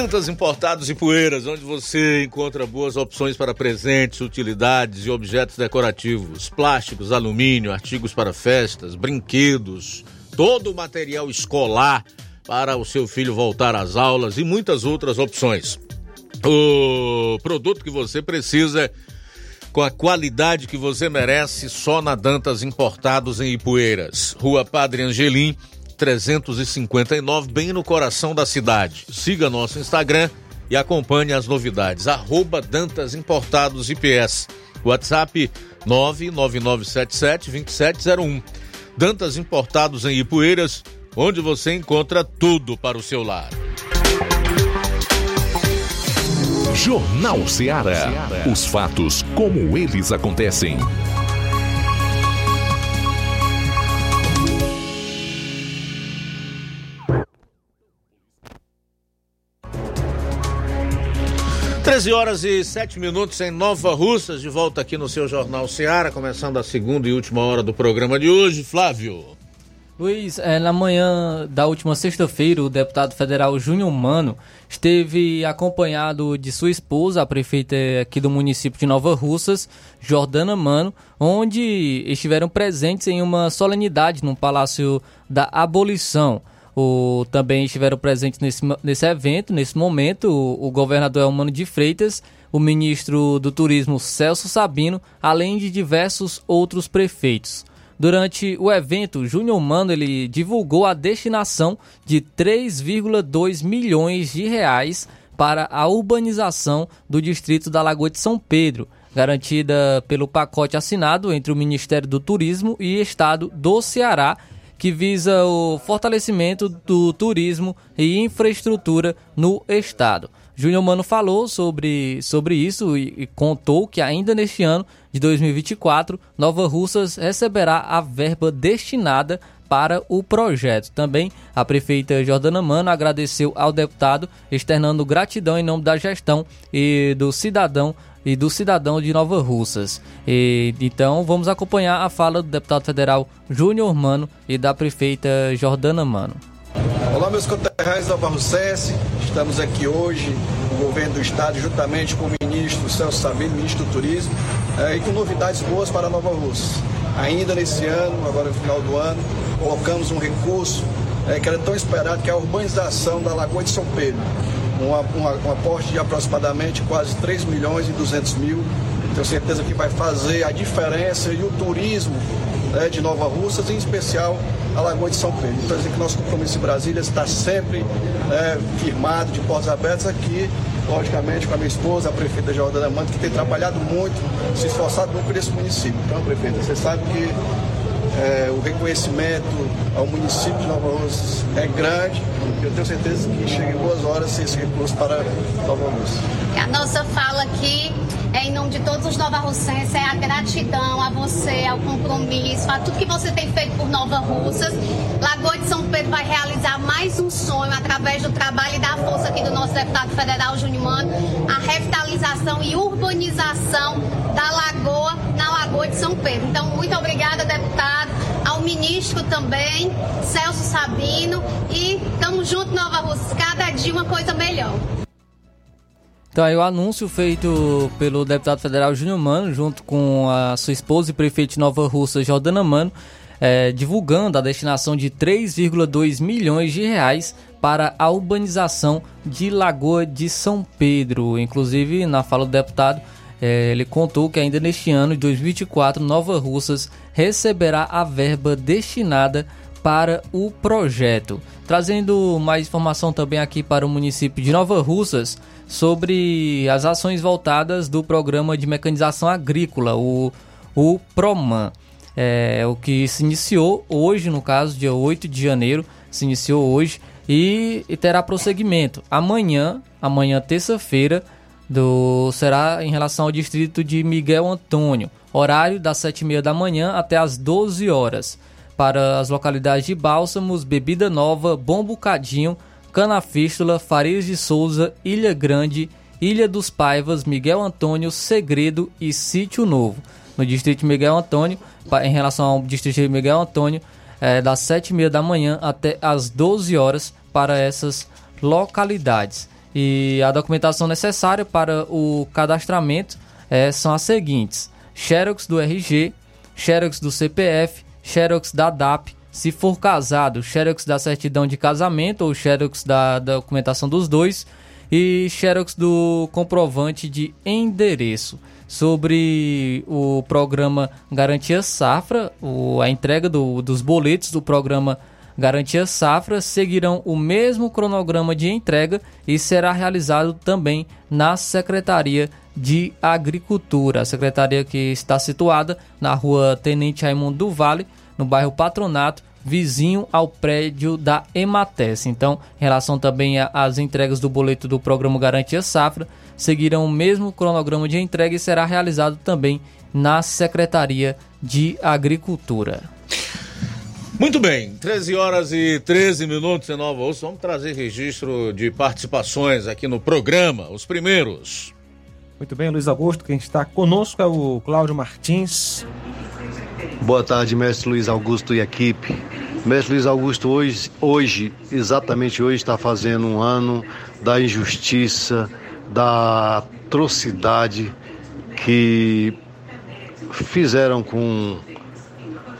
A: Dantas Importados e Poeiras, onde você encontra boas opções para presentes, utilidades e objetos decorativos, plásticos, alumínio, artigos para festas, brinquedos, todo o material escolar para o seu filho voltar às aulas e muitas outras opções. O produto que você precisa com a qualidade que você merece só na Dantas Importados em Ipueiras. Rua Padre Angelim, 359, bem no coração da cidade. Siga nosso Instagram e acompanhe as novidades. Arroba Dantas Importados IPS. WhatsApp 999772701. Dantas Importados em Ipueiras, onde você encontra tudo para o seu lar.
D: Jornal Ceará. Os fatos como eles acontecem.
A: 13 horas e 7 minutos em Nova Russas, de volta aqui no seu Jornal Seara, começando a segunda e última hora do programa de hoje. Flávio.
C: Luiz, é, na manhã da última sexta-feira, o deputado federal Júnior Mano esteve acompanhado de sua esposa, a prefeita aqui do município de Nova Russas, Jordana Mano, onde estiveram presentes em uma solenidade no Palácio da Abolição. O, também estiveram presentes nesse, nesse evento, nesse momento, o, o governador Elmano de Freitas, o ministro do Turismo Celso Sabino, além de diversos outros prefeitos. Durante o evento, Júnior Mano ele divulgou a destinação de 3,2 milhões de reais para a urbanização do distrito da Lagoa de São Pedro, garantida pelo pacote assinado entre o Ministério do Turismo e Estado do Ceará que visa o fortalecimento do turismo e infraestrutura no estado. Júnior Mano falou sobre, sobre isso e, e, contou que ainda neste ano de 2024, Nova Russas receberá a verba destinada para o projeto. Também a prefeita Jordana Mano agradeceu ao deputado, externando gratidão em nome da gestão e do cidadão e do cidadão de Nova Russas. E, então vamos acompanhar a fala do deputado federal Júnior Mano e da prefeita Jordana Mano.
P: Olá, meus conterrâneos Nova Russense. Estamos aqui hoje, o governo do estado, juntamente com o ministro Celso Sabino, ministro do Turismo, é, e com novidades boas para Nova Russa. Ainda nesse ano, agora no final do ano, colocamos um recurso é, que era tão esperado, que é a urbanização da Lagoa de São Pedro uma, uma, um aporte de aproximadamente quase 3 milhões e 200 mil. Tenho certeza que vai fazer a diferença e o turismo né, de Nova Russas, em especial a Lagoa de São Pedro. Então, dizer que nosso compromisso em Brasília está sempre né, firmado, de portas abertas aqui, logicamente com a minha esposa, a prefeita Jordana Manto, que tem trabalhado muito, se esforçado muito por esse município. Então, prefeita, você sabe que é, o reconhecimento ao município de Nova Rússia é grande. Eu tenho certeza que chega em boas horas esse recurso para Nova Rússia.
Q: A nossa fala aqui é em nome de todos os Nova Russenses, é a gratidão a você, ao compromisso, a tudo que você tem feito por Nova Russas. Lagoa de São Pedro vai realizar mais um sonho através do trabalho e da força aqui do nosso deputado federal Júnior Mano, a revitalização e urbanização da Lagoa na Lagoa de São Pedro. Então, muito obrigada, deputado, ao ministro também, Celso Sabino, e estamos juntos, Nova Russas, cada dia uma coisa melhor.
C: Então aí o anúncio feito pelo deputado federal Júnior Mano, junto com a sua esposa e prefeito de Nova Russa, Jordana Mano, é, divulgando a destinação de 3,2 milhões de reais para a urbanização de Lagoa de São Pedro. Inclusive, na fala do deputado, ele contou que ainda neste ano de 2024, Nova Russas receberá a verba destinada para o projeto. Trazendo mais informação também aqui para o município de Nova Russas sobre as ações voltadas do programa de mecanização agrícola, o, o PROMAN. É, o que se iniciou hoje, no caso, dia 8 de janeiro, se iniciou hoje e, e terá prosseguimento. Amanhã, amanhã terça-feira, do será em relação ao distrito de Miguel Antônio, horário das 7h30 da manhã até as 12 horas para as localidades de Bálsamos, Bebida Nova, Bom Bocadinho, Canafístula, Farias de Souza, Ilha Grande, Ilha dos Paivas, Miguel Antônio, Segredo e Sítio Novo. No distrito de Miguel Antônio, em relação ao distrito de Miguel Antônio, é das 7h30 da manhã até as 12 horas para essas localidades. E a documentação necessária para o cadastramento é, são as seguintes: Xerox do RG, Xerox do CPF, Xerox da DAP, se for casado, Xerox da certidão de casamento ou Xerox da, da documentação dos dois. E Xerox do comprovante de endereço. Sobre o programa Garantia Safra, o, a entrega do, dos boletos do programa Garantia Safra seguirão o mesmo cronograma de entrega e será realizado também na Secretaria de Agricultura. A secretaria que está situada na rua Tenente Raimundo do Vale, no bairro Patronato, vizinho ao prédio da Emates. Então, em relação também às entregas do boleto do programa Garantia Safra, seguirão o mesmo cronograma de entrega e será realizado também na Secretaria de Agricultura.
A: Muito bem, 13 horas e 13 minutos em Nova Osso. Vamos trazer registro de participações aqui no programa, os primeiros.
B: Muito bem, Luiz Augusto, quem está conosco é o Cláudio Martins.
R: Boa tarde, mestre Luiz Augusto e equipe. Mestre Luiz Augusto, hoje, hoje, exatamente hoje, está fazendo um ano da injustiça, da atrocidade que fizeram com,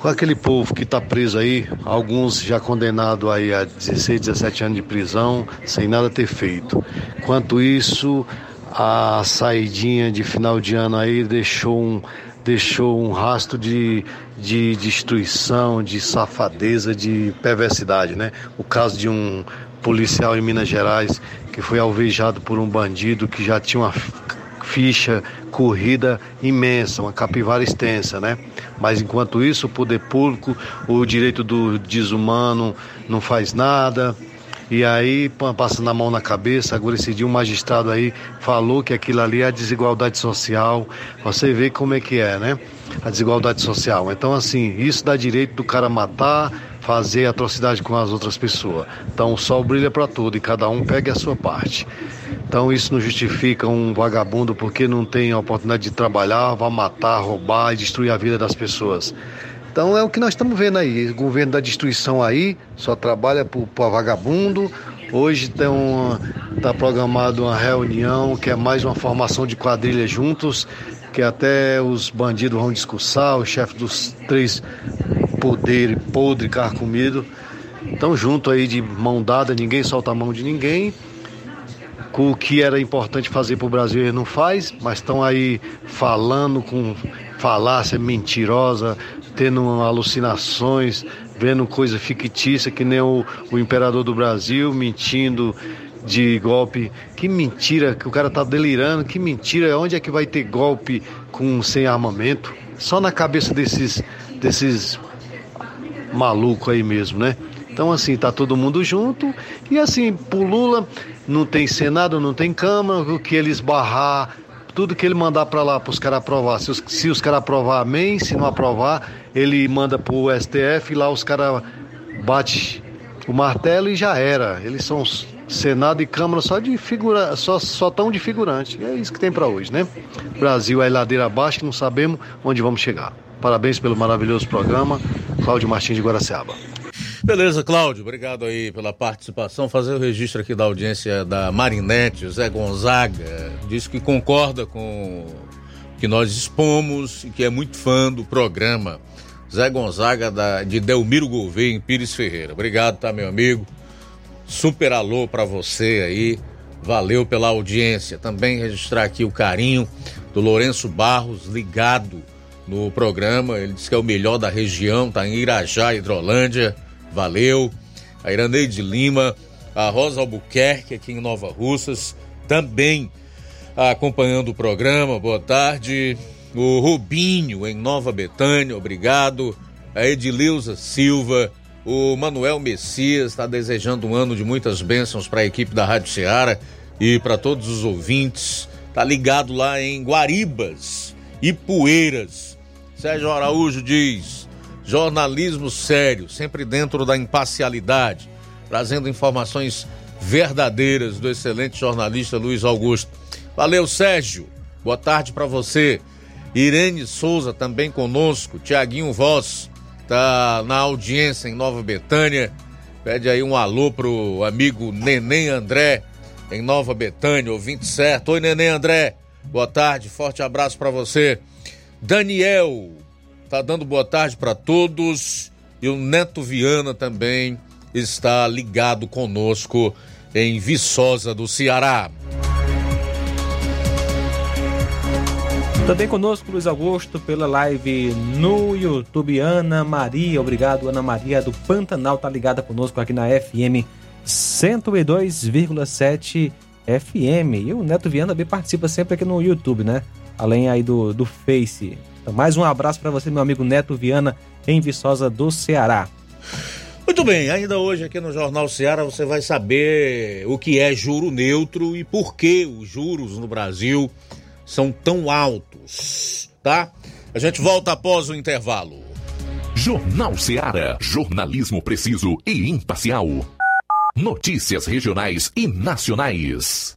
R: com aquele povo que está preso aí, alguns já condenados aí a 16, 17 anos de prisão, sem nada ter feito. Quanto isso, a saidinha de final de ano aí deixou um, deixou um rastro de, de destruição, de safadeza, de perversidade, né? O caso de um policial em Minas Gerais que foi alvejado por um bandido que já tinha uma ficha corrida imensa, uma capivara extensa, né? Mas enquanto isso, o poder público, o direito do desumano não faz nada, e aí, passando a mão na cabeça, agora esse dia um magistrado aí falou que aquilo ali é a desigualdade social. Você vê como é que é, né? A desigualdade social. Então, assim, isso dá direito do cara matar, fazer atrocidade com as outras pessoas. Então, o sol brilha para tudo e cada um pega a sua parte. Então, isso não justifica um vagabundo porque não tem a oportunidade de trabalhar, vai matar, roubar e destruir a vida das pessoas. Então é o que nós estamos vendo aí. O governo da destruição aí só trabalha para vagabundo. Hoje está programado uma reunião que é mais uma formação de quadrilha juntos, que até os bandidos vão discursar, o chefe dos três poderes, podre, carcomido. Estão junto aí de mão dada, ninguém solta a mão de ninguém. Com o que era importante fazer para o Brasil ele não faz, mas estão aí falando com falácia mentirosa, tendo alucinações, vendo coisa fictícia, que nem o, o imperador do Brasil mentindo de golpe. Que mentira, que o cara tá delirando, que mentira, onde é que vai ter golpe com sem armamento? Só na cabeça desses, desses maluco aí mesmo, né? Então, assim, tá todo mundo junto. E assim, pro Lula, não tem Senado, não tem Câmara, o que ele esbarrar, tudo que ele mandar para lá para os caras aprovar. Se os, se os caras aprovar, amém. Se não aprovar, ele manda pro STF e lá os caras bate o martelo e já era. Eles são Senado e Câmara só de figura, só só tão de figurante. É isso que tem para hoje, né? Brasil é ladeira abaixo, não sabemos onde vamos chegar. Parabéns pelo maravilhoso programa, Cláudio Martins de Guaraciaba.
A: Beleza, Cláudio, obrigado aí pela participação. Fazer o registro aqui da audiência da Marinete, Zé Gonzaga, diz que concorda com o que nós expomos e que é muito fã do programa. Zé Gonzaga da, de Delmiro Gouveia, em Pires Ferreira. Obrigado, tá, meu amigo? Super alô para você aí. Valeu pela audiência. Também registrar aqui o carinho do Lourenço Barros, ligado no programa. Ele diz que é o melhor da região, tá em Irajá, Hidrolândia. Valeu. A Iraneide Lima, a Rosa Albuquerque aqui em Nova Russas, também acompanhando o programa. Boa tarde. O Rubinho em Nova Betânia, obrigado. A Edileuza Silva, o Manuel Messias está desejando um ano de muitas bênçãos para a equipe da Rádio Ceará e para todos os ouvintes. Tá ligado lá em Guaribas e Poeiras. Sérgio Araújo diz: jornalismo sério, sempre dentro da imparcialidade, trazendo informações verdadeiras do excelente jornalista Luiz Augusto. Valeu, Sérgio. Boa tarde para você. Irene Souza também conosco. Tiaguinho Voz tá na audiência em Nova Betânia. Pede aí um alô pro amigo Neném André em Nova Betânia, ouvinte certo. Oi, Neném André. Boa tarde, forte abraço para você. Daniel tá dando boa tarde para todos. E o Neto Viana também está ligado conosco em Viçosa do Ceará.
B: Também conosco Luiz Augusto pela live no YouTube. Ana Maria, obrigado, Ana Maria do Pantanal, tá ligada conosco aqui na FM 102,7 FM. E o Neto Viana também participa sempre aqui no YouTube, né? Além aí do, do Face. Então, mais um abraço para você, meu amigo Neto Viana, em Viçosa do Ceará.
A: Muito bem, ainda hoje aqui no Jornal Ceará você vai saber o que é juro neutro e por que os juros no Brasil são tão altos, tá? A gente volta após o intervalo.
D: Jornal Ceará, jornalismo preciso e imparcial. Notícias regionais e nacionais.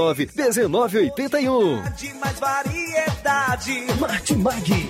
S: 1981.
T: De mais variedade.
U: Martimag.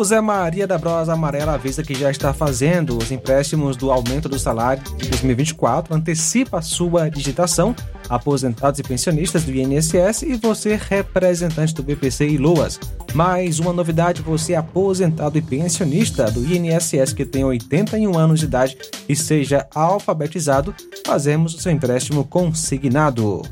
B: O Zé Maria da Brosa Amarela avisa que já está fazendo os empréstimos do aumento do salário de 2024, antecipa a sua digitação, aposentados e pensionistas do INSS e você, representante do BPC e Loas. Mais uma novidade, você aposentado e pensionista do INSS que tem 81 anos de idade e seja alfabetizado, fazemos o seu empréstimo consignado.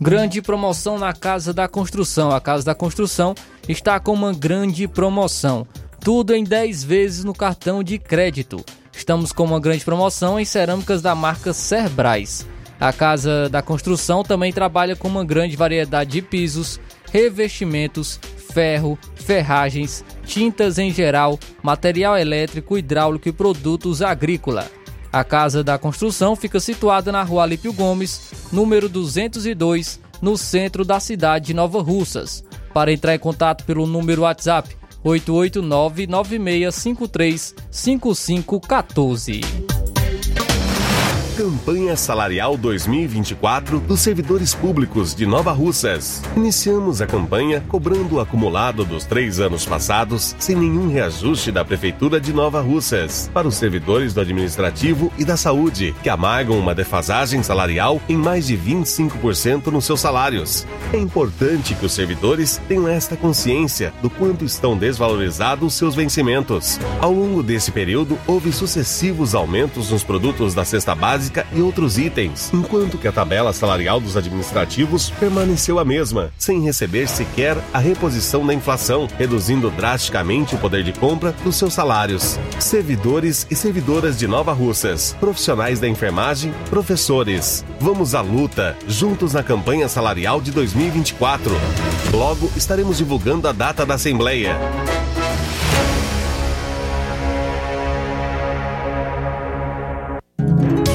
C: Grande promoção na Casa da Construção. A Casa da Construção está com uma grande promoção. Tudo em 10 vezes no cartão de crédito. Estamos com uma grande promoção em cerâmicas da marca Cerbrais. A Casa da Construção também trabalha com uma grande variedade de pisos, revestimentos, ferro, ferragens, tintas em geral, material elétrico, hidráulico e produtos agrícola. A Casa da Construção fica situada na rua Alípio Gomes, número 202, no centro da cidade de Nova Russas. Para entrar em contato pelo número WhatsApp 889-9653-5514.
L: Campanha Salarial 2024 dos servidores públicos de Nova Russas. Iniciamos a campanha cobrando o acumulado dos três anos passados sem nenhum reajuste da Prefeitura de Nova Russas para os servidores do administrativo e da saúde, que amargam uma defasagem salarial em mais de 25% nos seus salários. É importante que os servidores tenham esta consciência do quanto estão desvalorizados seus vencimentos. Ao longo desse período, houve sucessivos aumentos nos produtos da cesta básica e outros itens, enquanto que a tabela salarial dos administrativos permaneceu a mesma, sem receber sequer a reposição da inflação, reduzindo drasticamente o poder de compra dos seus salários. Servidores e servidoras de Nova Russas, profissionais da enfermagem, professores. Vamos à luta, juntos na campanha salarial de 2024. Logo estaremos divulgando a data da Assembleia.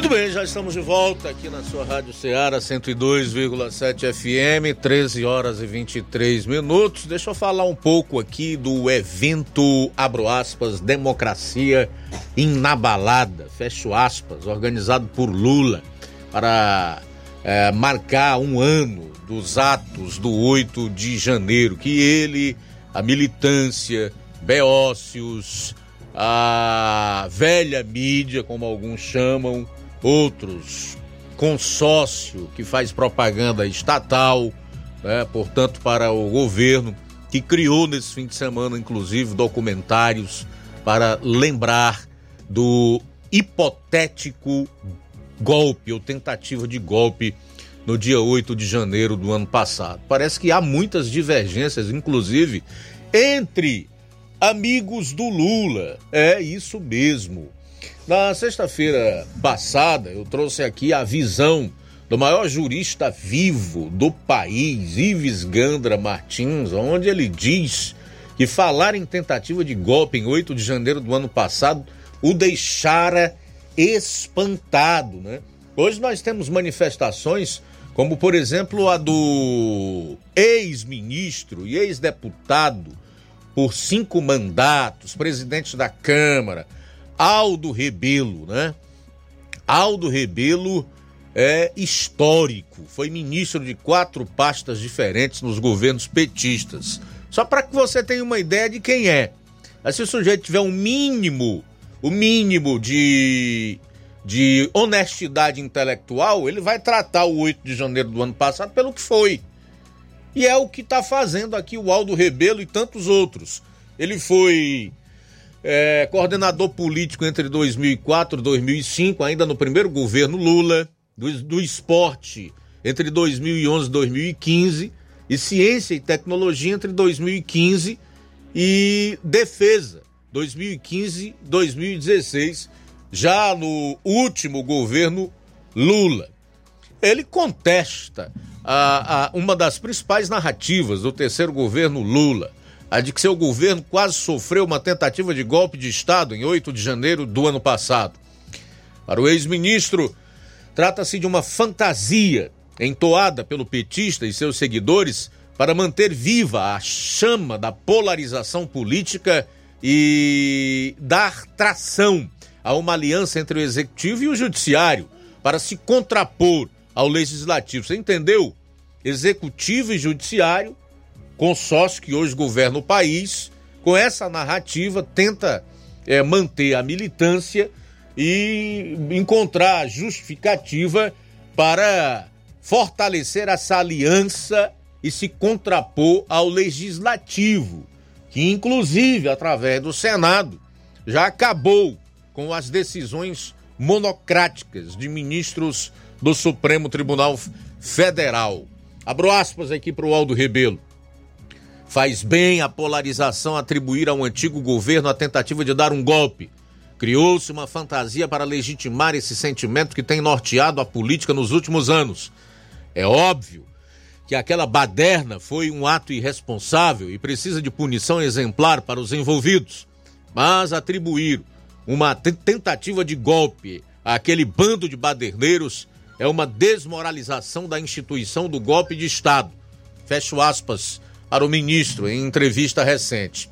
A: Muito bem, já estamos de volta aqui na sua Rádio Ceará 102,7 FM, 13 horas e 23 minutos. Deixa eu falar um pouco aqui do evento, abro aspas, Democracia Inabalada, fecho aspas, organizado por Lula para é, marcar um ano dos atos do 8 de janeiro, que ele, a militância, Beócios, a velha mídia, como alguns chamam, outros consórcio que faz propaganda estatal, né, portanto, para o governo, que criou nesse fim de semana, inclusive, documentários para lembrar do hipotético golpe ou tentativa de golpe no dia 8 de janeiro do ano passado. Parece que há muitas divergências, inclusive, entre amigos do Lula. É isso mesmo. Na sexta-feira passada, eu trouxe aqui a visão do maior jurista vivo do país, Ives Gandra Martins, onde ele diz que falar em tentativa de golpe em 8 de janeiro do ano passado o deixara espantado, né? Hoje nós temos manifestações como, por exemplo, a do ex-ministro e ex-deputado por cinco mandatos, presidente da Câmara, Aldo Rebelo, né? Aldo Rebelo é histórico, foi ministro de quatro pastas diferentes nos governos petistas. Só para que você tenha uma ideia de quem é. Mas se o sujeito tiver um mínimo, o mínimo de, de honestidade intelectual, ele vai tratar o 8 de janeiro do ano passado pelo que foi. E é o que está fazendo aqui o Aldo Rebelo e tantos outros. Ele foi é, coordenador político entre 2004 e 2005, ainda no primeiro governo Lula, do, do esporte entre 2011 e 2015 e Ciência e Tecnologia entre 2015 e Defesa 2015 2016, já no último governo Lula. Ele contesta a, a, uma das principais narrativas do terceiro governo Lula, a de que seu governo quase sofreu uma tentativa de golpe de Estado em 8 de janeiro do ano passado. Para o ex-ministro, trata-se de uma fantasia entoada pelo petista e seus seguidores para manter viva a chama da polarização política e dar tração a uma aliança entre o executivo e o judiciário para se contrapor ao legislativo. Você entendeu? Executivo e judiciário, consórcio que hoje governa o país, com essa narrativa tenta é, manter a militância e encontrar justificativa para fortalecer essa aliança e se contrapor ao legislativo, que inclusive através do Senado já acabou com as decisões monocráticas de ministros do Supremo Tribunal Federal. Abro aspas aqui para o Aldo Rebelo. Faz bem a polarização atribuir ao antigo governo a tentativa de dar um golpe. Criou-se uma fantasia para legitimar esse sentimento que tem norteado a política nos últimos anos. É óbvio que aquela baderna foi um ato irresponsável e precisa de punição exemplar para os envolvidos. Mas atribuir uma tentativa de golpe àquele bando de baderneiros é uma desmoralização da instituição do golpe de Estado. Fecho aspas para o ministro em entrevista recente.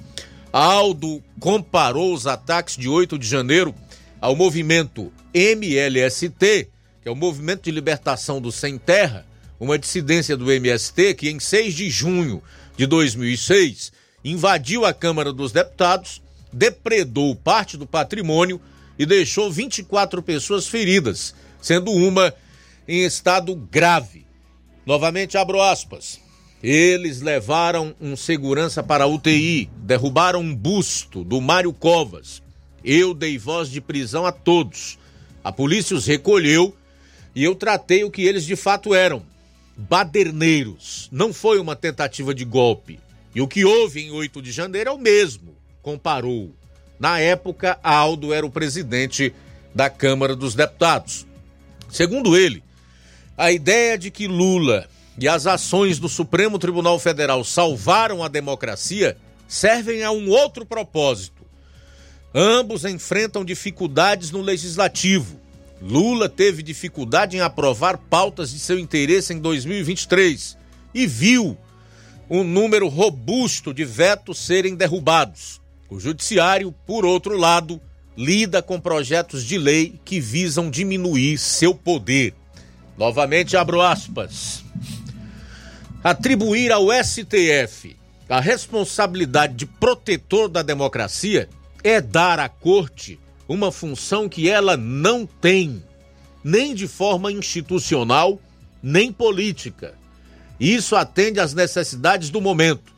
A: Aldo comparou os ataques de 8 de janeiro ao movimento MLST, que é o Movimento de Libertação do Sem Terra, uma dissidência do MST que, em 6 de junho de 2006, invadiu a Câmara dos Deputados, depredou parte do patrimônio e deixou 24 pessoas feridas, sendo uma em estado grave. Novamente abro aspas. Eles levaram um segurança para a UTI, derrubaram um busto do Mário Covas. Eu dei voz de prisão a todos. A polícia os recolheu e eu tratei o que eles de fato eram: baderneiros. Não foi uma tentativa de golpe. E o que houve em 8 de janeiro é o mesmo, comparou. Na época, Aldo era o presidente da Câmara dos Deputados. Segundo ele, a ideia de que Lula e as ações do Supremo Tribunal Federal salvaram a democracia servem a um outro propósito. Ambos enfrentam dificuldades no legislativo Lula teve dificuldade em aprovar pautas de seu interesse em 2023 e viu um número robusto de vetos serem derrubados. O Judiciário, por outro lado, lida com projetos de lei que visam diminuir seu poder. Novamente abro aspas. Atribuir ao STF a responsabilidade de protetor da democracia é dar à corte uma função que ela não tem, nem de forma institucional, nem política. Isso atende às necessidades do momento.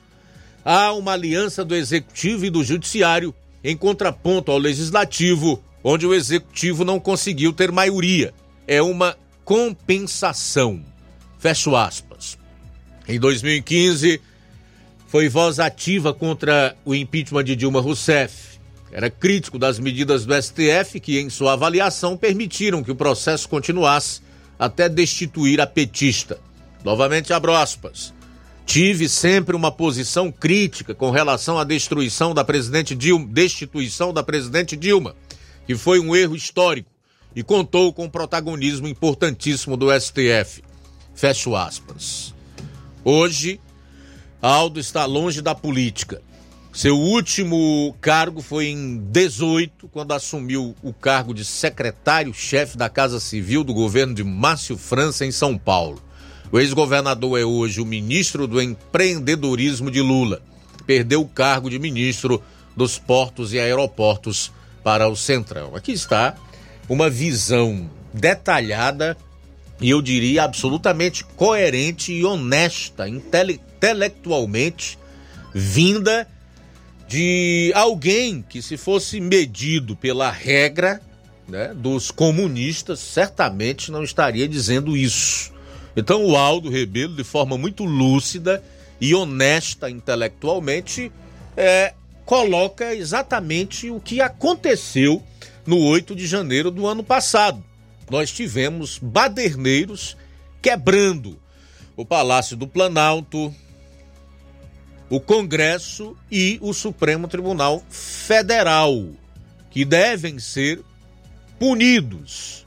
A: Há uma aliança do executivo e do judiciário em contraponto ao legislativo, onde o executivo não conseguiu ter maioria. É uma compensação. Fecho aspas. Em 2015, foi voz ativa contra o impeachment de Dilma Rousseff era crítico das medidas do STF que, em sua avaliação, permitiram que o processo continuasse até destituir a petista. Novamente abro aspas. tive sempre uma posição crítica com relação à destruição da presidente Dilma, destituição da presidente Dilma, que foi um erro histórico e contou com um protagonismo importantíssimo do STF. Fecho aspas. Hoje, Aldo está longe da política. Seu último cargo foi em 18, quando assumiu o cargo de secretário-chefe da Casa Civil do governo de Márcio França em São Paulo. O ex-governador é hoje o ministro do empreendedorismo de Lula. Perdeu o cargo de ministro dos portos e aeroportos para o Centrão. Aqui está uma visão detalhada e eu diria absolutamente coerente e honesta, intele intelectualmente, vinda de alguém que, se fosse medido pela regra né, dos comunistas, certamente não estaria dizendo isso. Então, o Aldo Rebelo, de forma muito lúcida e honesta intelectualmente, é, coloca exatamente o que aconteceu no 8 de janeiro do ano passado. Nós tivemos baderneiros quebrando o Palácio do Planalto, o Congresso e o Supremo Tribunal Federal, que devem ser punidos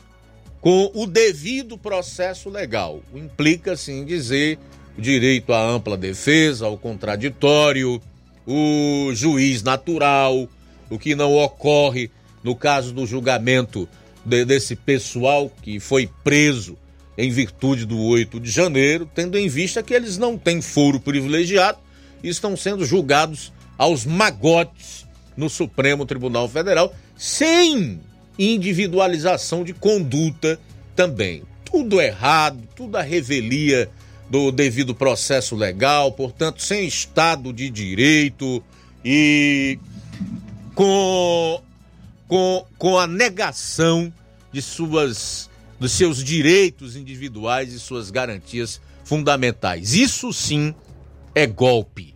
A: com o devido processo legal. Implica, assim, dizer o direito à ampla defesa, ao contraditório, o juiz natural, o que não ocorre no caso do julgamento desse pessoal que foi preso em virtude do 8 de janeiro, tendo em vista que eles não têm foro privilegiado estão sendo julgados aos magotes no Supremo Tribunal Federal, sem individualização de conduta também. Tudo errado, tudo a revelia do devido processo legal, portanto, sem Estado de Direito e com, com, com a negação de suas, dos seus direitos individuais e suas garantias fundamentais. Isso sim é golpe.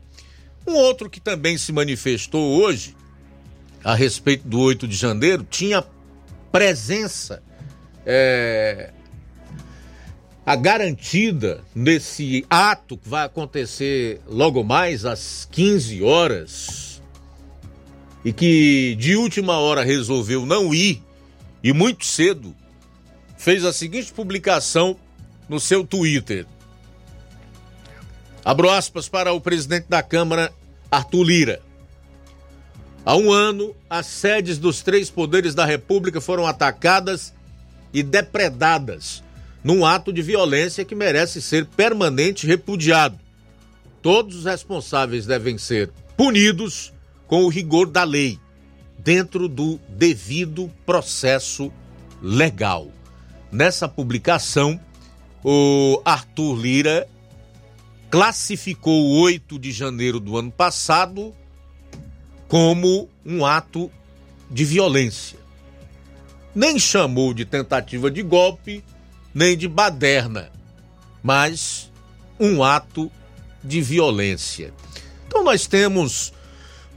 A: Um outro que também se manifestou hoje a respeito do 8 de janeiro tinha presença é, a garantida nesse ato que vai acontecer logo mais às 15 horas e que de última hora resolveu não ir e muito cedo fez a seguinte publicação no seu Twitter. Abro aspas para o presidente da Câmara, Arthur Lira. Há um ano, as sedes dos três poderes da República foram atacadas e depredadas num ato de violência que merece ser permanente repudiado. Todos os responsáveis devem ser punidos com o rigor da lei, dentro do devido processo legal. Nessa publicação, o Arthur Lira classificou o 8 de janeiro do ano passado como um ato de violência. Nem chamou de tentativa de golpe, nem de baderna, mas um ato de violência. Então nós temos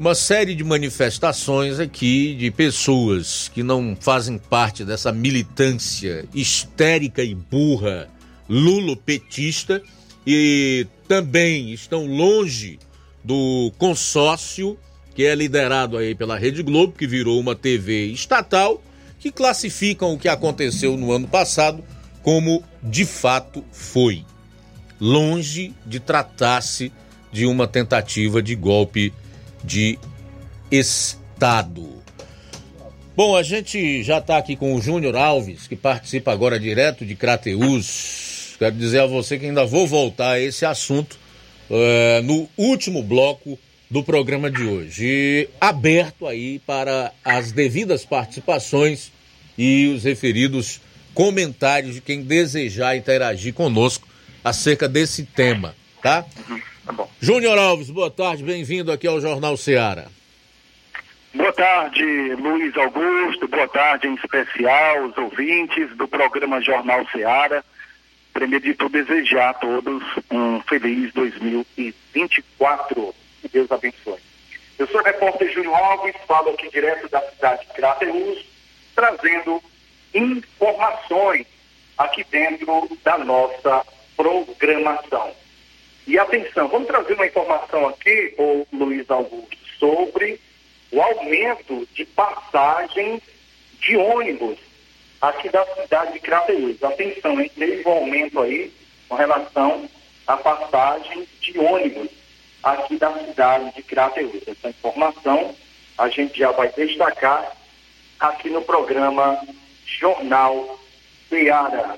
A: uma série de manifestações aqui de pessoas que não fazem parte dessa militância histérica e burra lulopetista e também estão longe do consórcio que é liderado aí pela Rede Globo, que virou uma TV estatal, que classificam o que aconteceu no ano passado como de fato foi. Longe de tratar-se de uma tentativa de golpe de Estado. Bom, a gente já está aqui com o Júnior Alves, que participa agora direto de Crateus, Quero dizer a você que ainda vou voltar a esse assunto uh, no último bloco do programa de hoje. E aberto aí para as devidas participações e os referidos comentários de quem desejar interagir conosco acerca desse tema, tá?
V: Tá bom.
A: Júnior Alves, boa tarde, bem-vindo aqui ao Jornal Ceará.
V: Boa tarde, Luiz Augusto, boa tarde em especial os ouvintes do programa Jornal Ceará. Primeiro de tudo, desejar a todos um feliz 2024. Que Deus abençoe. Eu sou o repórter Júlio Alves, falo aqui direto da cidade de Crateus, trazendo informações aqui dentro da nossa programação. E atenção, vamos trazer uma informação aqui, o Luiz Augusto, sobre o aumento de passagens de ônibus aqui da cidade de Crateús. Atenção, hein? teve um aumento aí com relação à passagem de ônibus aqui da cidade de Crateús. Essa informação a gente já vai destacar aqui no programa Jornal Ceará.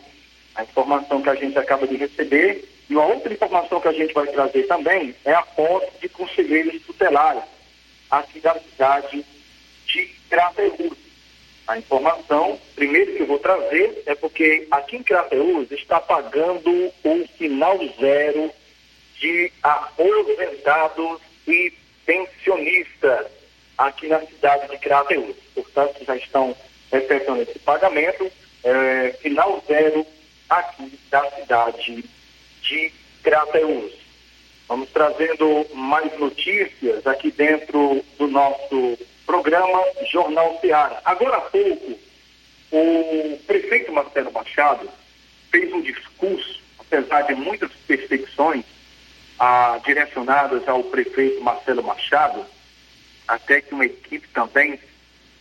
V: A informação que a gente acaba de receber e uma outra informação que a gente vai trazer também é a posse de conselheiros tutelares aqui da cidade de Crateús. A informação, primeiro que eu vou trazer, é porque aqui em Crateús está pagando o final zero de aposentados e pensionistas aqui na cidade de Crateús. Portanto, já estão efetuando esse pagamento, é, final zero aqui da cidade de Crateús. Vamos trazendo mais notícias aqui dentro do nosso programa Jornal Ceará. Agora há pouco, o prefeito Marcelo Machado fez um discurso, apesar de muitas perseguições ah, direcionadas ao prefeito Marcelo Machado, até que uma equipe também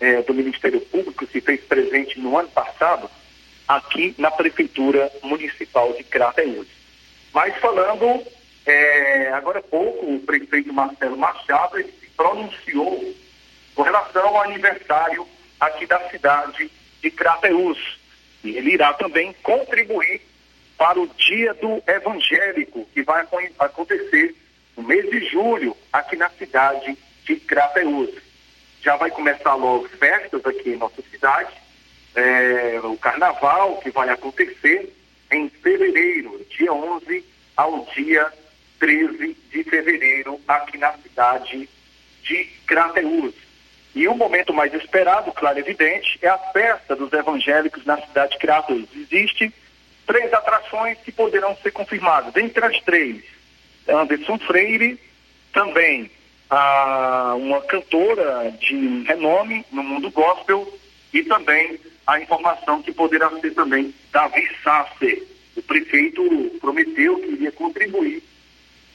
V: eh, do Ministério Público se fez presente no ano passado, aqui na Prefeitura Municipal de Crateús. Mas falando, é, agora há pouco, o prefeito Marcelo Machado ele se pronunciou com relação ao aniversário aqui da cidade de Crateús. E ele irá também contribuir para o Dia do Evangélico, que vai acontecer no mês de julho, aqui na cidade de Crateús. Já vai começar logo festas aqui em nossa cidade, é, o carnaval que vai acontecer em fevereiro, dia 11 ao dia 13 de fevereiro, aqui na cidade de Crateús. E o momento mais esperado, claro e evidente, é a festa dos evangélicos na cidade de Crateús. Existem três atrações que poderão ser confirmadas. Entre as três, Anderson Freire, também a, uma cantora de renome no mundo gospel e também a informação que poderá ser também Davi Sasser. O prefeito prometeu que iria contribuir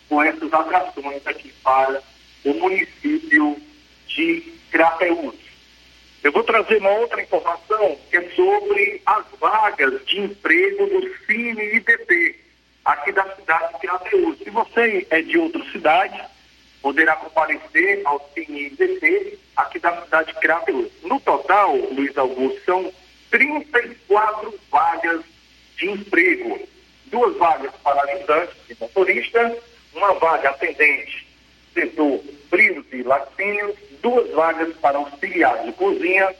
V: com essas atrações aqui para o município de Crateús. Eu vou trazer uma outra informação que é sobre as vagas de emprego do Cine IDP, aqui da cidade de Crateús. Se você é de outra cidade, poderá comparecer ao Cine IDP aqui da cidade de Crateús. No total, Luiz Augusto, são 34 vagas de emprego. Duas vagas para ajudantes de motorista, uma vaga atendente setor frios e laticínios, duas vagas para auxiliar de cozinha,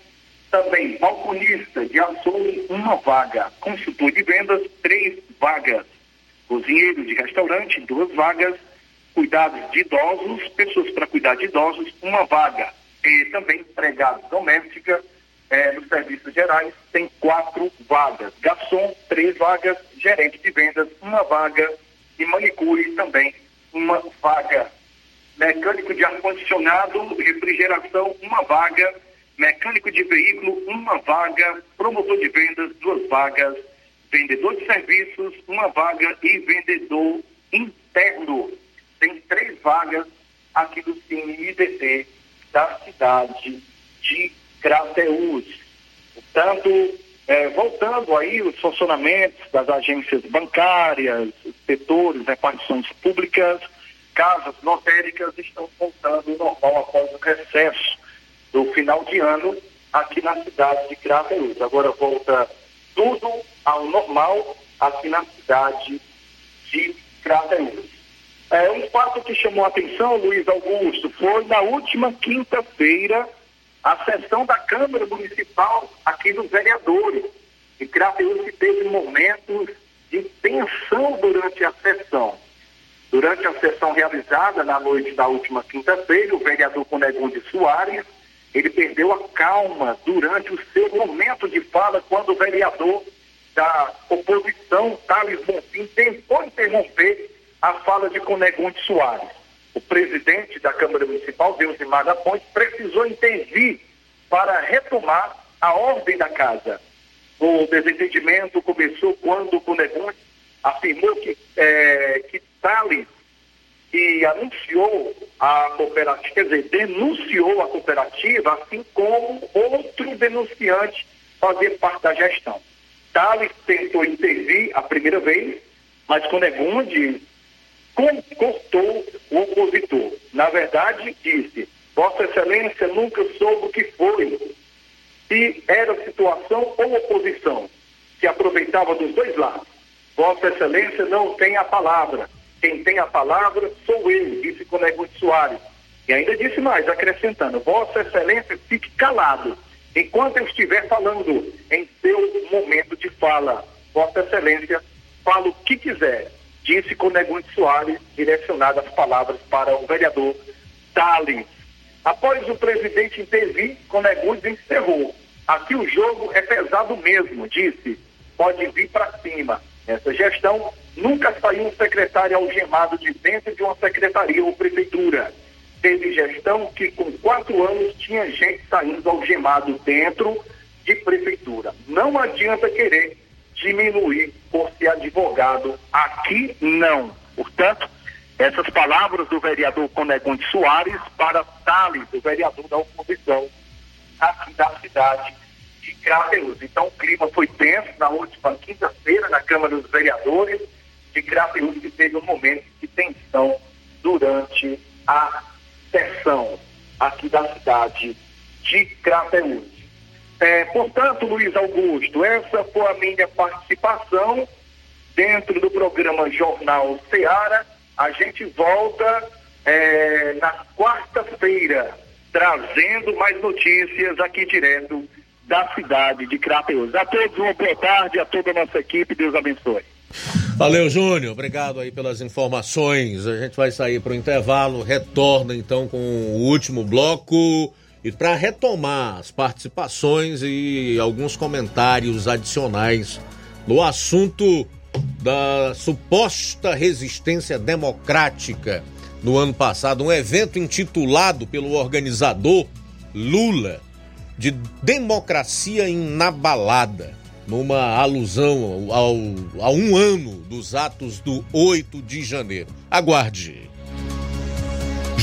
V: também balconista de açougue, uma vaga, consultor de vendas, três vagas, cozinheiro de restaurante, duas vagas, cuidados de idosos, pessoas para cuidar de idosos, uma vaga, e também empregada doméstica, é, serviços gerais, tem quatro vagas. Garçom, três vagas. Gerente de vendas, uma vaga. E manicure também, uma vaga. Mecânico de ar-condicionado, refrigeração, uma vaga. Mecânico de veículo, uma vaga. Promotor de vendas, duas vagas. Vendedor de serviços, uma vaga. E vendedor interno. Tem três vagas aqui do Cine IDT da cidade de Crateús. Portanto, é, voltando aí os funcionamentos das agências bancárias, setores, repartições públicas, casas lotéricas estão voltando ao normal após o recesso do final de ano aqui na cidade de Crateús. Agora volta tudo ao normal aqui na cidade de Crateús. É, um fato que chamou a atenção, Luiz Augusto, foi na última quinta-feira a sessão da Câmara Municipal aqui dos vereadores. E Crateús teve momentos de tensão durante a sessão. Durante a sessão realizada na noite da última quinta-feira, o vereador Conegunde Soares, ele perdeu a calma durante o seu momento de fala, quando o vereador da oposição, Thales Bonfim, tentou interromper a fala de Conegunde Soares o presidente da Câmara Municipal, Deusimar da Ponte, precisou intervir para retomar a ordem da casa. O desentendimento começou quando o Cunegunde afirmou que, é, que Thales e anunciou a cooperativa, quer dizer, denunciou a cooperativa, assim como outro denunciante fazer parte da gestão. Thales tentou intervir a primeira vez, mas Conegunde cortou o opositor. Na verdade, disse, Vossa Excelência nunca soube o que foi, se era situação ou oposição, se aproveitava dos dois lados. Vossa Excelência não tem a palavra. Quem tem a palavra sou eu, disse Conegunde Soares. E ainda disse mais, acrescentando, Vossa Excelência fique calado enquanto eu estiver falando em seu momento de fala. Vossa Excelência fala o que quiser, disse Conegunde Soares, direcionado as palavras para o vereador Thales. Após o presidente intervir, Conegunde encerrou. Aqui o jogo é pesado mesmo, disse. Pode vir para cima. Essa gestão nunca saiu um secretário algemado de dentro de uma secretaria ou prefeitura. Teve gestão que com quatro anos tinha gente saindo algemado dentro de prefeitura. Não adianta querer diminuir por ser advogado. Aqui não. Portanto, essas palavras do vereador Conegonte Soares para Thales, o vereador da oposição aqui da cidade de Crateus. Então, o clima foi tenso na última quinta-feira na Câmara dos Vereadores de Crateus, que teve um momento de tensão durante a sessão aqui da cidade de Crateus. É, portanto, Luiz Augusto, essa foi a minha participação dentro do programa Jornal Seara. A gente volta é, na quarta-feira, trazendo mais notícias aqui direto da cidade de Crateus. A todos uma boa tarde, a toda a nossa equipe, Deus abençoe.
A: Valeu, Júnior. Obrigado aí pelas informações. A gente vai sair para o intervalo, retorna então com o último bloco e para retomar as participações e alguns comentários adicionais no assunto da suposta resistência democrática no ano passado, um evento intitulado pelo organizador Lula de Democracia Inabalada, numa alusão ao, a um ano dos atos do 8 de janeiro. Aguarde.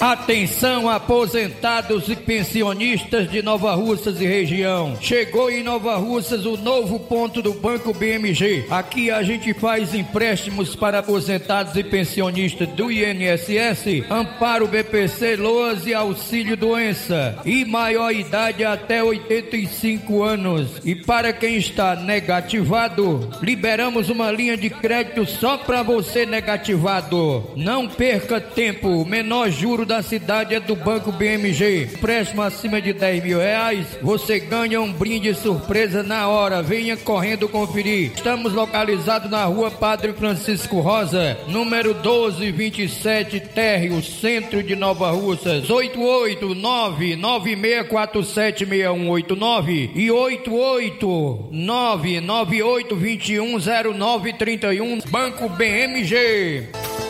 K: Atenção aposentados e pensionistas de Nova Russas e região. Chegou em Nova Russas o novo ponto do Banco BMG. Aqui a gente faz empréstimos para aposentados e pensionistas do INSS, Amparo BPC, Loas e Auxílio Doença. E maior idade até 85 anos. E para quem está negativado, liberamos uma linha de crédito só para você negativado. Não perca tempo, menor juro da cidade é do Banco BMG. Empréstimo acima de 10 mil reais, você ganha um brinde surpresa na hora. Venha correndo conferir. Estamos localizados na rua Padre Francisco Rosa, número 1227, Térreo, centro de Nova Russas. 889-9647-6189 e 889-9821-0931. Banco BMG.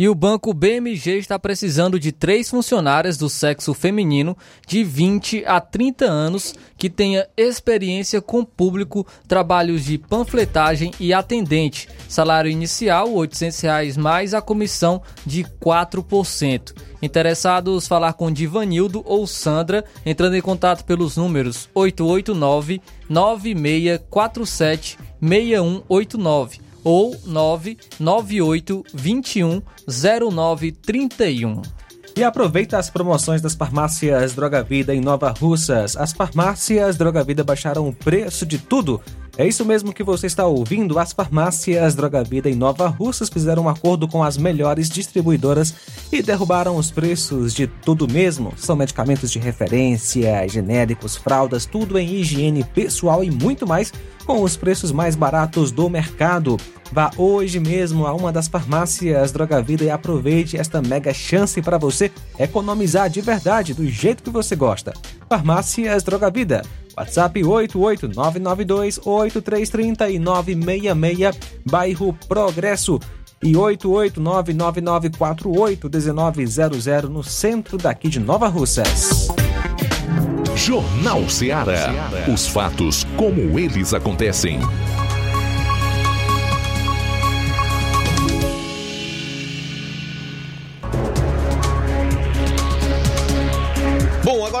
C: E o banco BMG está precisando de três funcionárias do sexo feminino de 20 a 30 anos que tenha experiência com público, trabalhos de panfletagem e atendente. Salário inicial 800 reais mais a comissão de 4%. Interessados falar com Divanildo ou Sandra, entrando em contato pelos números 889 9647 6189 ou 998 21 0931.
B: E aproveita as promoções das farmácias Droga Vida em Nova Russas. As farmácias Droga Vida baixaram o preço de tudo. É isso mesmo que você está ouvindo. As farmácias Droga Vida em Nova Russas fizeram um acordo com as melhores distribuidoras e derrubaram os preços de tudo mesmo. São medicamentos de referência, genéricos, fraldas, tudo em higiene pessoal e muito mais com os preços mais baratos do mercado. Vá hoje mesmo a uma das farmácias Droga Vida e aproveite esta mega chance para você economizar de verdade, do jeito que você gosta. Farmácias Droga Vida. WhatsApp 88992833966, bairro Progresso e 88999481900 no centro daqui de Nova Russas.
D: Jornal Ceará. Os fatos como eles acontecem.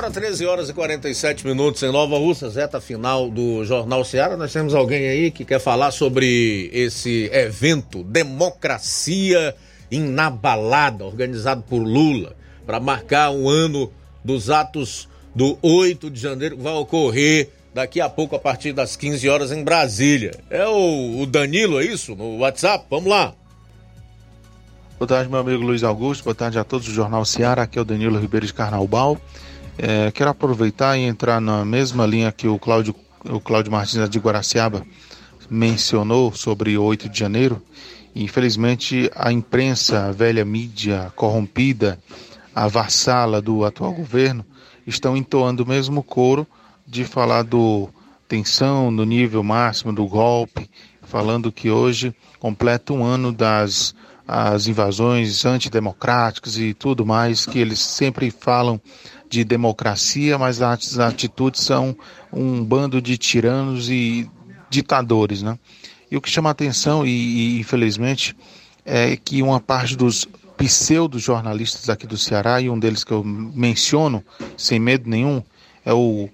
A: Agora 13 horas e 47 minutos em Nova Russa, reta final do Jornal Ceará. Nós temos alguém aí que quer falar sobre esse evento Democracia Inabalada, organizado por Lula, para marcar um ano dos atos do 8 de janeiro, que vai ocorrer daqui a pouco, a partir das 15 horas, em Brasília. É o, o Danilo, é isso? No WhatsApp? Vamos lá.
W: Boa tarde, meu amigo Luiz Augusto. Boa tarde a todos do Jornal Ceará. Aqui é o Danilo Ribeiro de Carnaubal. É, quero aproveitar e entrar na mesma linha que o Cláudio, o Cláudio Martins de Guaraciaba mencionou sobre o 8 de janeiro. Infelizmente, a imprensa, a velha mídia corrompida, a vassala do atual governo, estão entoando o mesmo coro de falar do tensão no nível máximo do golpe, falando que hoje completa um ano das as invasões antidemocráticas e tudo mais, que eles sempre falam de democracia, mas as atitudes são um bando de tiranos e ditadores, né? E o que chama atenção, e, e infelizmente, é que uma parte dos pseudo-jornalistas aqui do Ceará, e um deles que eu menciono, sem medo nenhum, é o,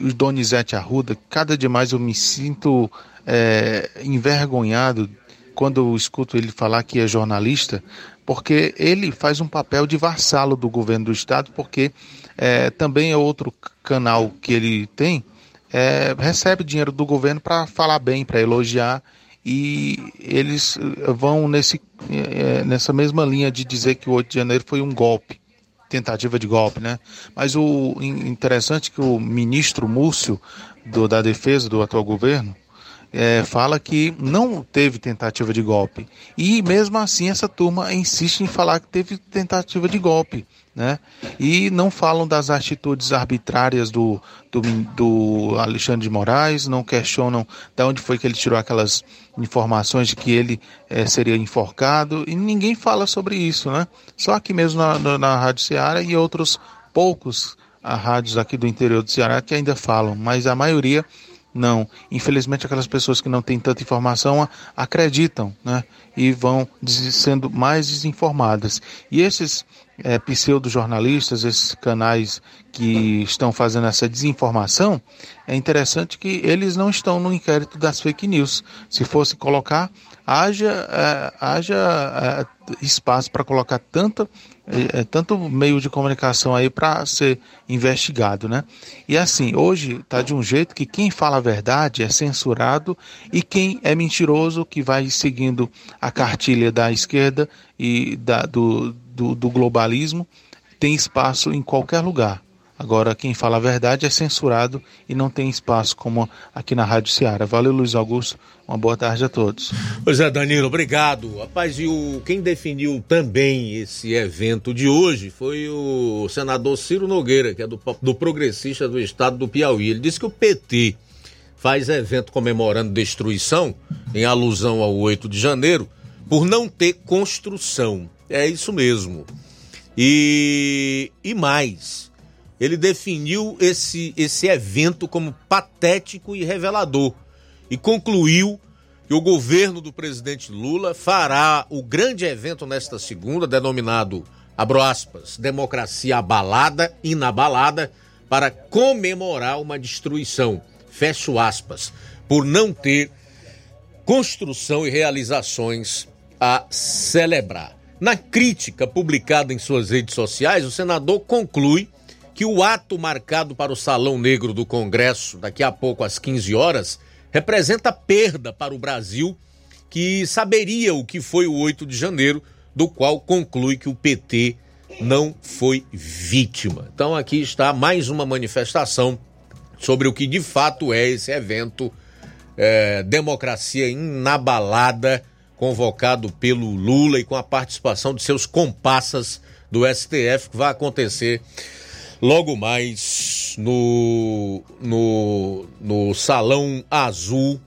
W: Donizete Arruda. Cada dia mais eu me sinto é, envergonhado quando eu escuto ele falar que é jornalista, porque ele faz um papel de vassalo do governo do estado, porque é, também é outro canal que ele tem, é, recebe dinheiro do governo para falar bem, para elogiar, e eles vão nesse, é, nessa mesma linha de dizer que o 8 de janeiro foi um golpe, tentativa de golpe, né? Mas o interessante é que o ministro Múcio do, da Defesa do atual governo, é, fala que não teve tentativa de golpe. E mesmo assim essa turma insiste em falar que teve tentativa de golpe. Né? E não falam das atitudes arbitrárias do, do, do Alexandre de Moraes, não questionam de onde foi que ele tirou aquelas informações de que ele é, seria enforcado, e ninguém fala sobre isso, né? Só aqui mesmo na, na, na Rádio Ceará e outros poucos a rádios aqui do interior do Ceará que ainda falam, mas a maioria não. Infelizmente, aquelas pessoas que não têm tanta informação acreditam né? e vão sendo mais desinformadas. E esses é, pseudo-jornalistas, esses canais que estão fazendo essa desinformação, é interessante que eles não estão no inquérito das fake news. Se fosse colocar, haja, é, haja é, espaço para colocar tanta é, é, tanto meio de comunicação aí para ser investigado, né? E assim, hoje está de um jeito que quem fala a verdade é censurado e quem é mentiroso, que vai seguindo a cartilha da esquerda e da, do, do, do globalismo, tem espaço em qualquer lugar. Agora, quem fala a verdade é censurado e não tem espaço, como aqui na Rádio Ceará. Valeu, Luiz Augusto. Uma boa tarde a todos.
A: Pois é, Danilo, obrigado. Rapaz, e o, quem definiu também esse evento de hoje foi o senador Ciro Nogueira, que é do, do Progressista do Estado do Piauí. Ele disse que o PT faz evento comemorando destruição, em alusão ao 8 de janeiro, por não ter construção. É isso mesmo. E, e mais ele definiu esse, esse evento como patético e revelador e concluiu que o governo do presidente Lula fará o grande evento nesta segunda, denominado, abro aspas, democracia abalada, inabalada, para comemorar uma destruição, fecho aspas, por não ter construção e realizações a celebrar. Na crítica publicada em suas redes sociais, o senador conclui que o ato marcado para o Salão Negro do Congresso, daqui a pouco às 15 horas, representa perda para o Brasil, que saberia o que foi o 8 de janeiro, do qual conclui que o PT não foi vítima. Então aqui está mais uma manifestação sobre o que de fato é esse evento é, Democracia Inabalada, convocado pelo Lula e com a participação de seus compassas do STF, que vai acontecer logo mais no, no, no Salão Azul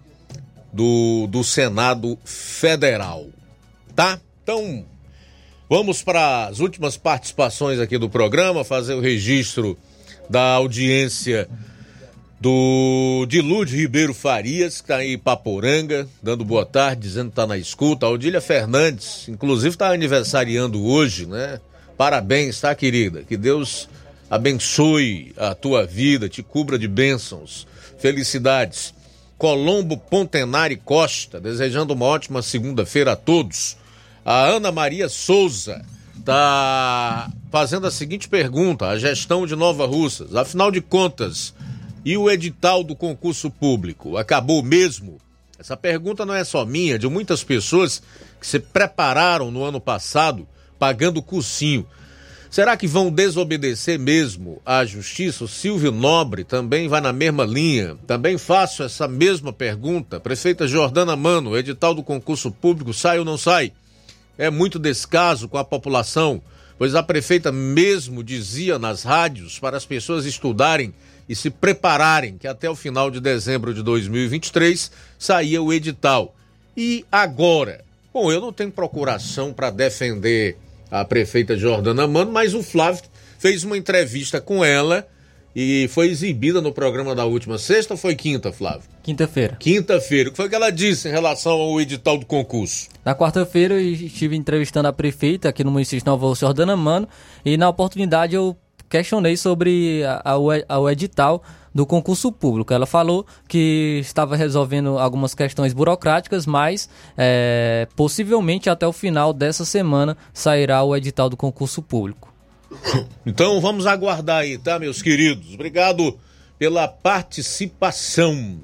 A: do, do Senado Federal. Tá? Então, vamos para as últimas participações aqui do programa, fazer o registro da audiência do Dilude Ribeiro Farias, que está aí em Paporanga, dando boa tarde, dizendo que está na escuta. A Odília Fernandes, inclusive, está aniversariando hoje, né? Parabéns, tá, querida? Que Deus abençoe a tua vida, te cubra de bênçãos, felicidades. Colombo Pontenari Costa, desejando uma ótima segunda-feira a todos. A Ana Maria Souza está fazendo a seguinte pergunta: a gestão de Nova Russas, afinal de contas, e o edital do concurso público acabou mesmo? Essa pergunta não é só minha, é de muitas pessoas que se prepararam no ano passado pagando cursinho Será que vão desobedecer mesmo à justiça? O Silvio Nobre também vai na mesma linha. Também faço essa mesma pergunta. Prefeita Jordana Mano, edital do concurso público sai ou não sai? É muito descaso com a população, pois a prefeita mesmo dizia nas rádios para as pessoas estudarem e se prepararem que até o final de dezembro de 2023 saía o edital. E agora? Bom, eu não tenho procuração para defender a prefeita Jordana Mano, mas o Flávio fez uma entrevista com ela e foi exibida no programa da última sexta ou foi quinta, Flávio?
C: Quinta-feira.
A: Quinta-feira. O que foi que ela disse em relação ao edital do concurso?
C: Na quarta-feira eu estive entrevistando a prefeita aqui no município de Nova Jordana Mano e na oportunidade eu questionei sobre a, a, o edital do concurso público. Ela falou que estava resolvendo algumas questões burocráticas, mas é, possivelmente até o final dessa semana sairá o edital do concurso público.
A: Então vamos aguardar aí, tá, meus queridos? Obrigado pela participação.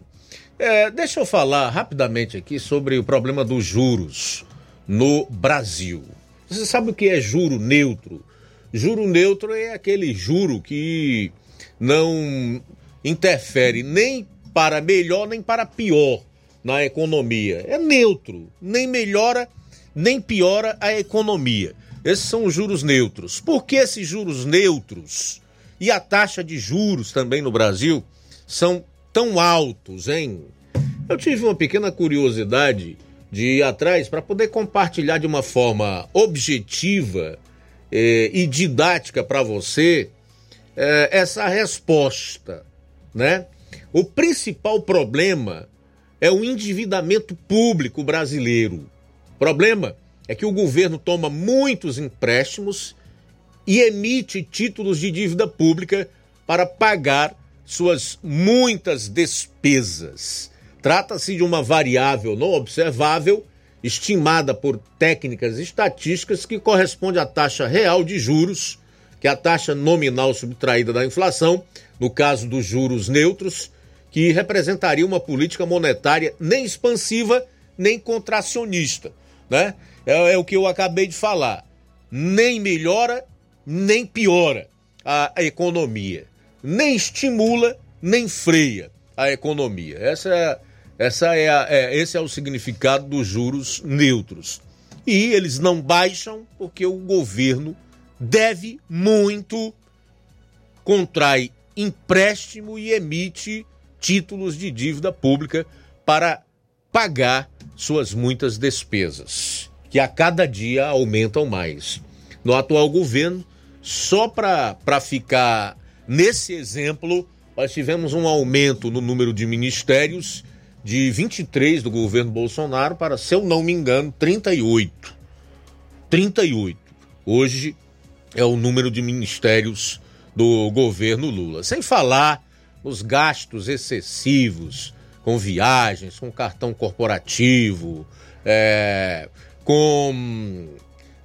A: É, deixa eu falar rapidamente aqui sobre o problema dos juros no Brasil. Você sabe o que é juro neutro? Juro neutro é aquele juro que não interfere nem para melhor nem para pior na economia. É neutro, nem melhora nem piora a economia. Esses são os juros neutros. Por que esses juros neutros e a taxa de juros também no Brasil são tão altos, hein? Eu tive uma pequena curiosidade de ir atrás para poder compartilhar de uma forma objetiva eh, e didática para você eh, essa resposta, né? O principal problema é o endividamento público brasileiro. O problema é que o governo toma muitos empréstimos e emite títulos de dívida pública para pagar suas muitas despesas. Trata-se de uma variável não observável, estimada por técnicas estatísticas, que corresponde à taxa real de juros, que é a taxa nominal subtraída da inflação, no caso dos juros neutros, que representaria uma política monetária nem expansiva nem contracionista. Né? É, é o que eu acabei de falar. Nem melhora, nem piora a, economia. Nem estimula, nem freia a economia. Essa é, essa é, a, é esse é o significado dos juros neutros. E eles não baixam porque o governo deve muito, contrai empréstimo e emite títulos de dívida pública para pagar suas muitas despesas, que a cada dia aumentam mais. No atual governo, só para ficar nesse exemplo, nós tivemos um aumento no número de ministérios de 23 do governo Bolsonaro para, se eu não me engano, 38. 38. Hoje é o número de ministérios do governo Lula. Sem falar nos gastos excessivos com viagens, com cartão corporativo, é, com,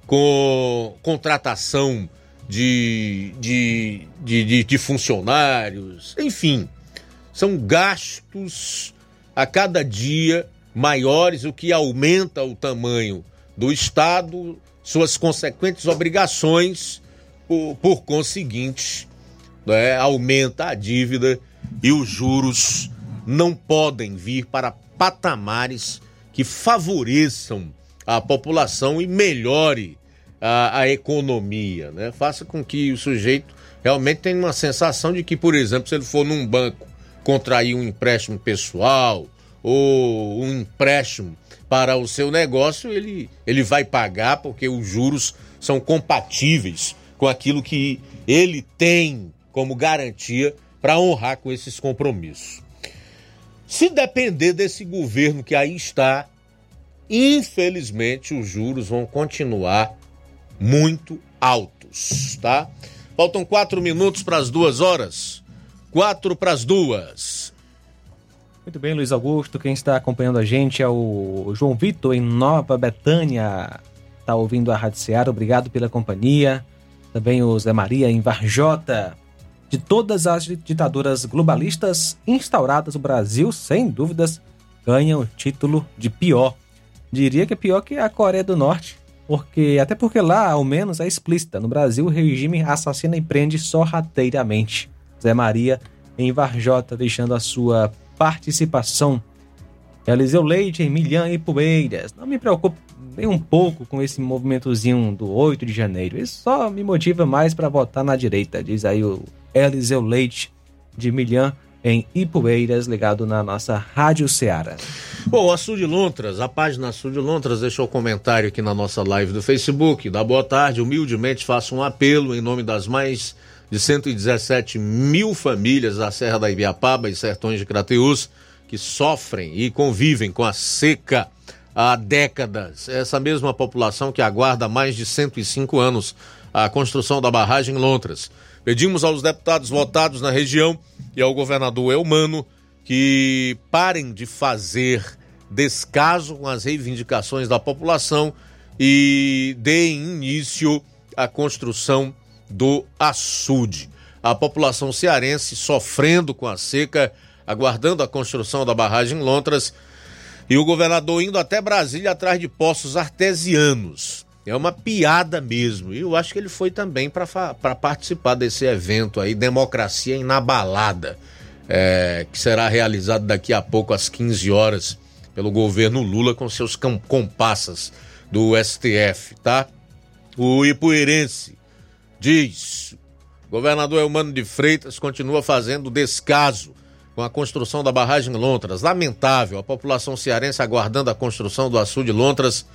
A: com contratação de, de, de, de, de funcionários, enfim, são gastos a cada dia maiores, o que aumenta o tamanho do Estado, suas consequentes obrigações, por, por conseguinte, né, aumenta a dívida e os juros não podem vir para patamares que favoreçam a população e melhore a, a economia, né? Faça com que o sujeito realmente tenha uma sensação de que, por exemplo, se ele for num banco contrair um empréstimo pessoal ou um empréstimo para o seu negócio, ele, ele vai pagar porque os juros são compatíveis com aquilo que ele tem como garantia para honrar com esses compromissos. Se depender desse governo que aí está, infelizmente os juros vão continuar muito altos, tá? Faltam quatro minutos para as duas horas. Quatro para as duas.
B: Muito bem, Luiz Augusto. Quem está acompanhando a gente é o João Vitor, em Nova Betânia. Está ouvindo a Rádio Seara. Obrigado pela companhia. Também o Zé Maria, em Varjota de todas as ditaduras globalistas instauradas no Brasil, sem dúvidas, ganha o título de pior. Diria que é pior que a Coreia do Norte, porque até porque lá, ao menos, é explícita. No Brasil, o regime assassina e prende sorrateiramente. Zé Maria em Varjota, deixando a sua participação. Eliseu Leite em Milhã e Poeiras. Não me preocupo um pouco com esse movimentozinho do 8 de janeiro. Isso só me motiva mais para votar na direita, diz aí o Eliseu Leite de Milhã em Ipueiras, ligado na nossa Rádio Ceará.
A: Bom, a Sul Lontras, a página Sul Lontras deixou um comentário aqui na nossa live do Facebook. Da boa tarde, humildemente faço um apelo em nome das mais de 117 mil famílias da Serra da Ibiapaba e Sertões de Crateús que sofrem e convivem com a seca há décadas. Essa mesma população que aguarda há mais de 105 anos a construção da barragem Lontras. Pedimos aos deputados votados na região e ao governador Elmano que parem de fazer descaso com as reivindicações da população e deem início à construção do açude. A população cearense sofrendo com a seca, aguardando a construção da barragem Lontras e o governador indo até Brasília atrás de poços artesianos. É uma piada mesmo. E eu acho que ele foi também para participar desse evento aí, Democracia Inabalada, é, que será realizado daqui a pouco às 15 horas pelo governo Lula com seus compassas do STF, tá? O Ipueirense diz: governador Eumano de Freitas continua fazendo descaso com a construção da barragem Lontras. Lamentável, a população cearense aguardando a construção do açude Lontras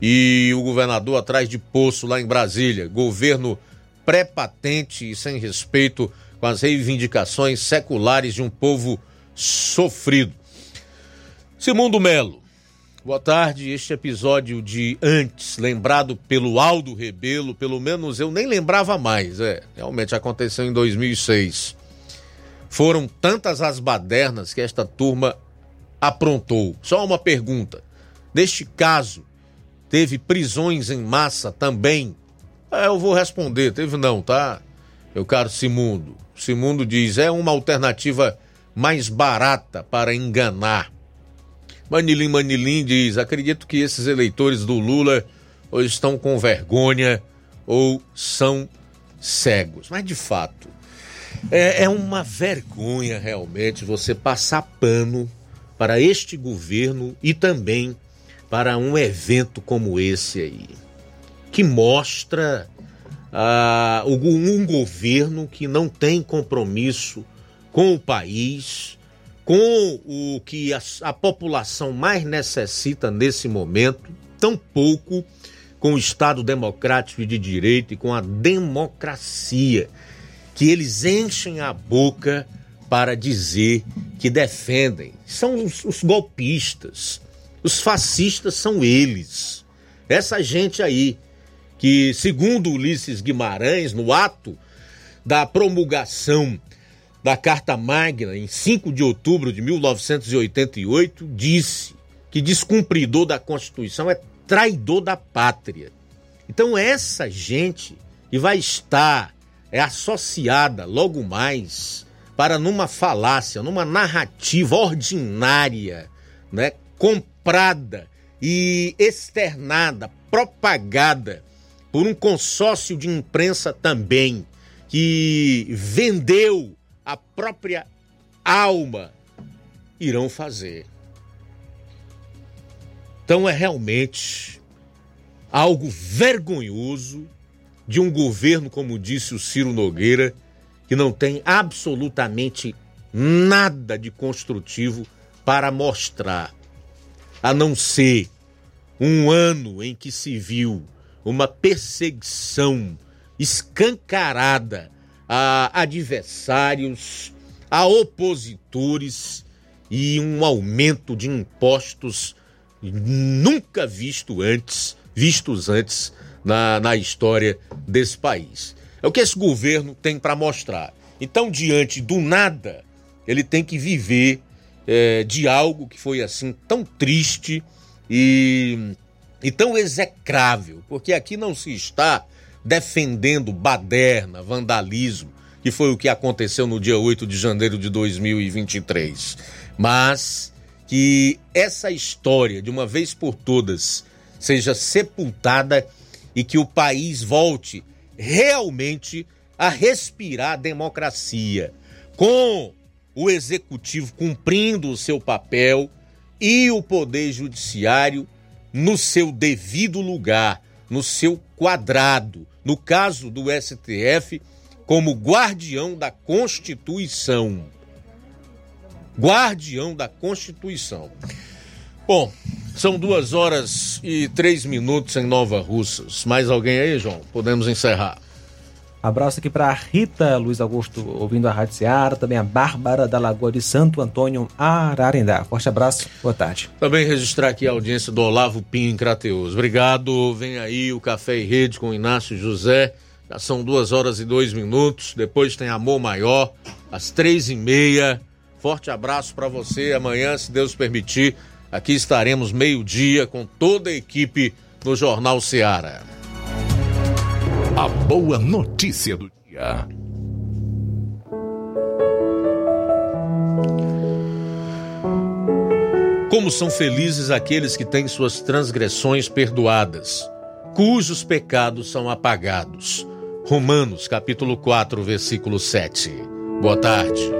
A: e o governador atrás de poço lá em Brasília. Governo pré-patente e sem respeito com as reivindicações seculares de um povo sofrido. Simundo Melo, boa tarde. Este episódio de antes, lembrado pelo Aldo Rebelo, pelo menos eu nem lembrava mais, é, realmente aconteceu em 2006. Foram tantas as badernas que esta turma aprontou. Só uma pergunta: neste caso, teve prisões em massa também? É, eu vou responder, teve não, tá? Meu caro Simundo. Simundo diz: é uma alternativa mais barata para enganar. Manilim Manilim diz: acredito que esses eleitores do Lula ou estão com vergonha ou são cegos. Mas de fato, é, é uma vergonha realmente você passar pano para este governo e também para um evento como esse aí, que mostra ah, um governo que não tem compromisso com o país, com o que a, a população mais necessita nesse momento, tampouco com o Estado democrático e de direito e com a democracia, que eles enchem a boca para dizer que defendem. São os, os golpistas, os fascistas são eles. Essa gente aí, que segundo Ulisses Guimarães, no ato da promulgação da Carta Magna, em 5 de outubro de 1988, disse que descumpridor da Constituição é traidor da pátria. Então, essa gente que vai estar é associada logo mais para numa falácia, numa narrativa ordinária, né, comprada e externada, propagada por um consórcio de imprensa também que vendeu a própria alma, irão fazer. Então é realmente algo vergonhoso de um governo, como disse o Ciro Nogueira, que não tem absolutamente nada de construtivo para mostrar, a não ser um ano em que se viu uma perseguição escancarada a adversários, a opositores e um aumento de impostos nunca visto antes, vistos antes na, na história desse país. É o que esse governo tem para mostrar. Então, diante do nada, ele tem que viver é, de algo que foi assim tão triste e, e tão execrável, porque aqui não se está defendendo baderna, vandalismo, que foi o que aconteceu no dia 8 de janeiro de 2023. Mas que essa história, de uma vez por todas, seja sepultada e que o país volte realmente a respirar a democracia, com o executivo cumprindo o seu papel e o poder judiciário no seu devido lugar, no seu quadrado, no caso do STF, como guardião da Constituição. Guardião da Constituição. Bom, são duas horas e três minutos em Nova Russas. Mais alguém aí, João? Podemos encerrar.
B: Abraço aqui para Rita Luiz Augusto, ouvindo a Rádio Seara, também a Bárbara da Lagoa de Santo Antônio, Ararendá. Forte abraço, boa tarde.
A: Também registrar aqui a audiência do Olavo Pinho em Crateus. Obrigado. Vem aí o Café e Rede com Inácio José. Já são duas horas e dois minutos. Depois tem Amor Maior, às três e meia. Forte abraço para você. Amanhã, se Deus permitir, aqui estaremos meio-dia com toda a equipe do Jornal Seara.
D: A boa notícia do dia.
A: Como são felizes aqueles que têm suas transgressões perdoadas, cujos pecados são apagados. Romanos capítulo 4, versículo 7. Boa tarde.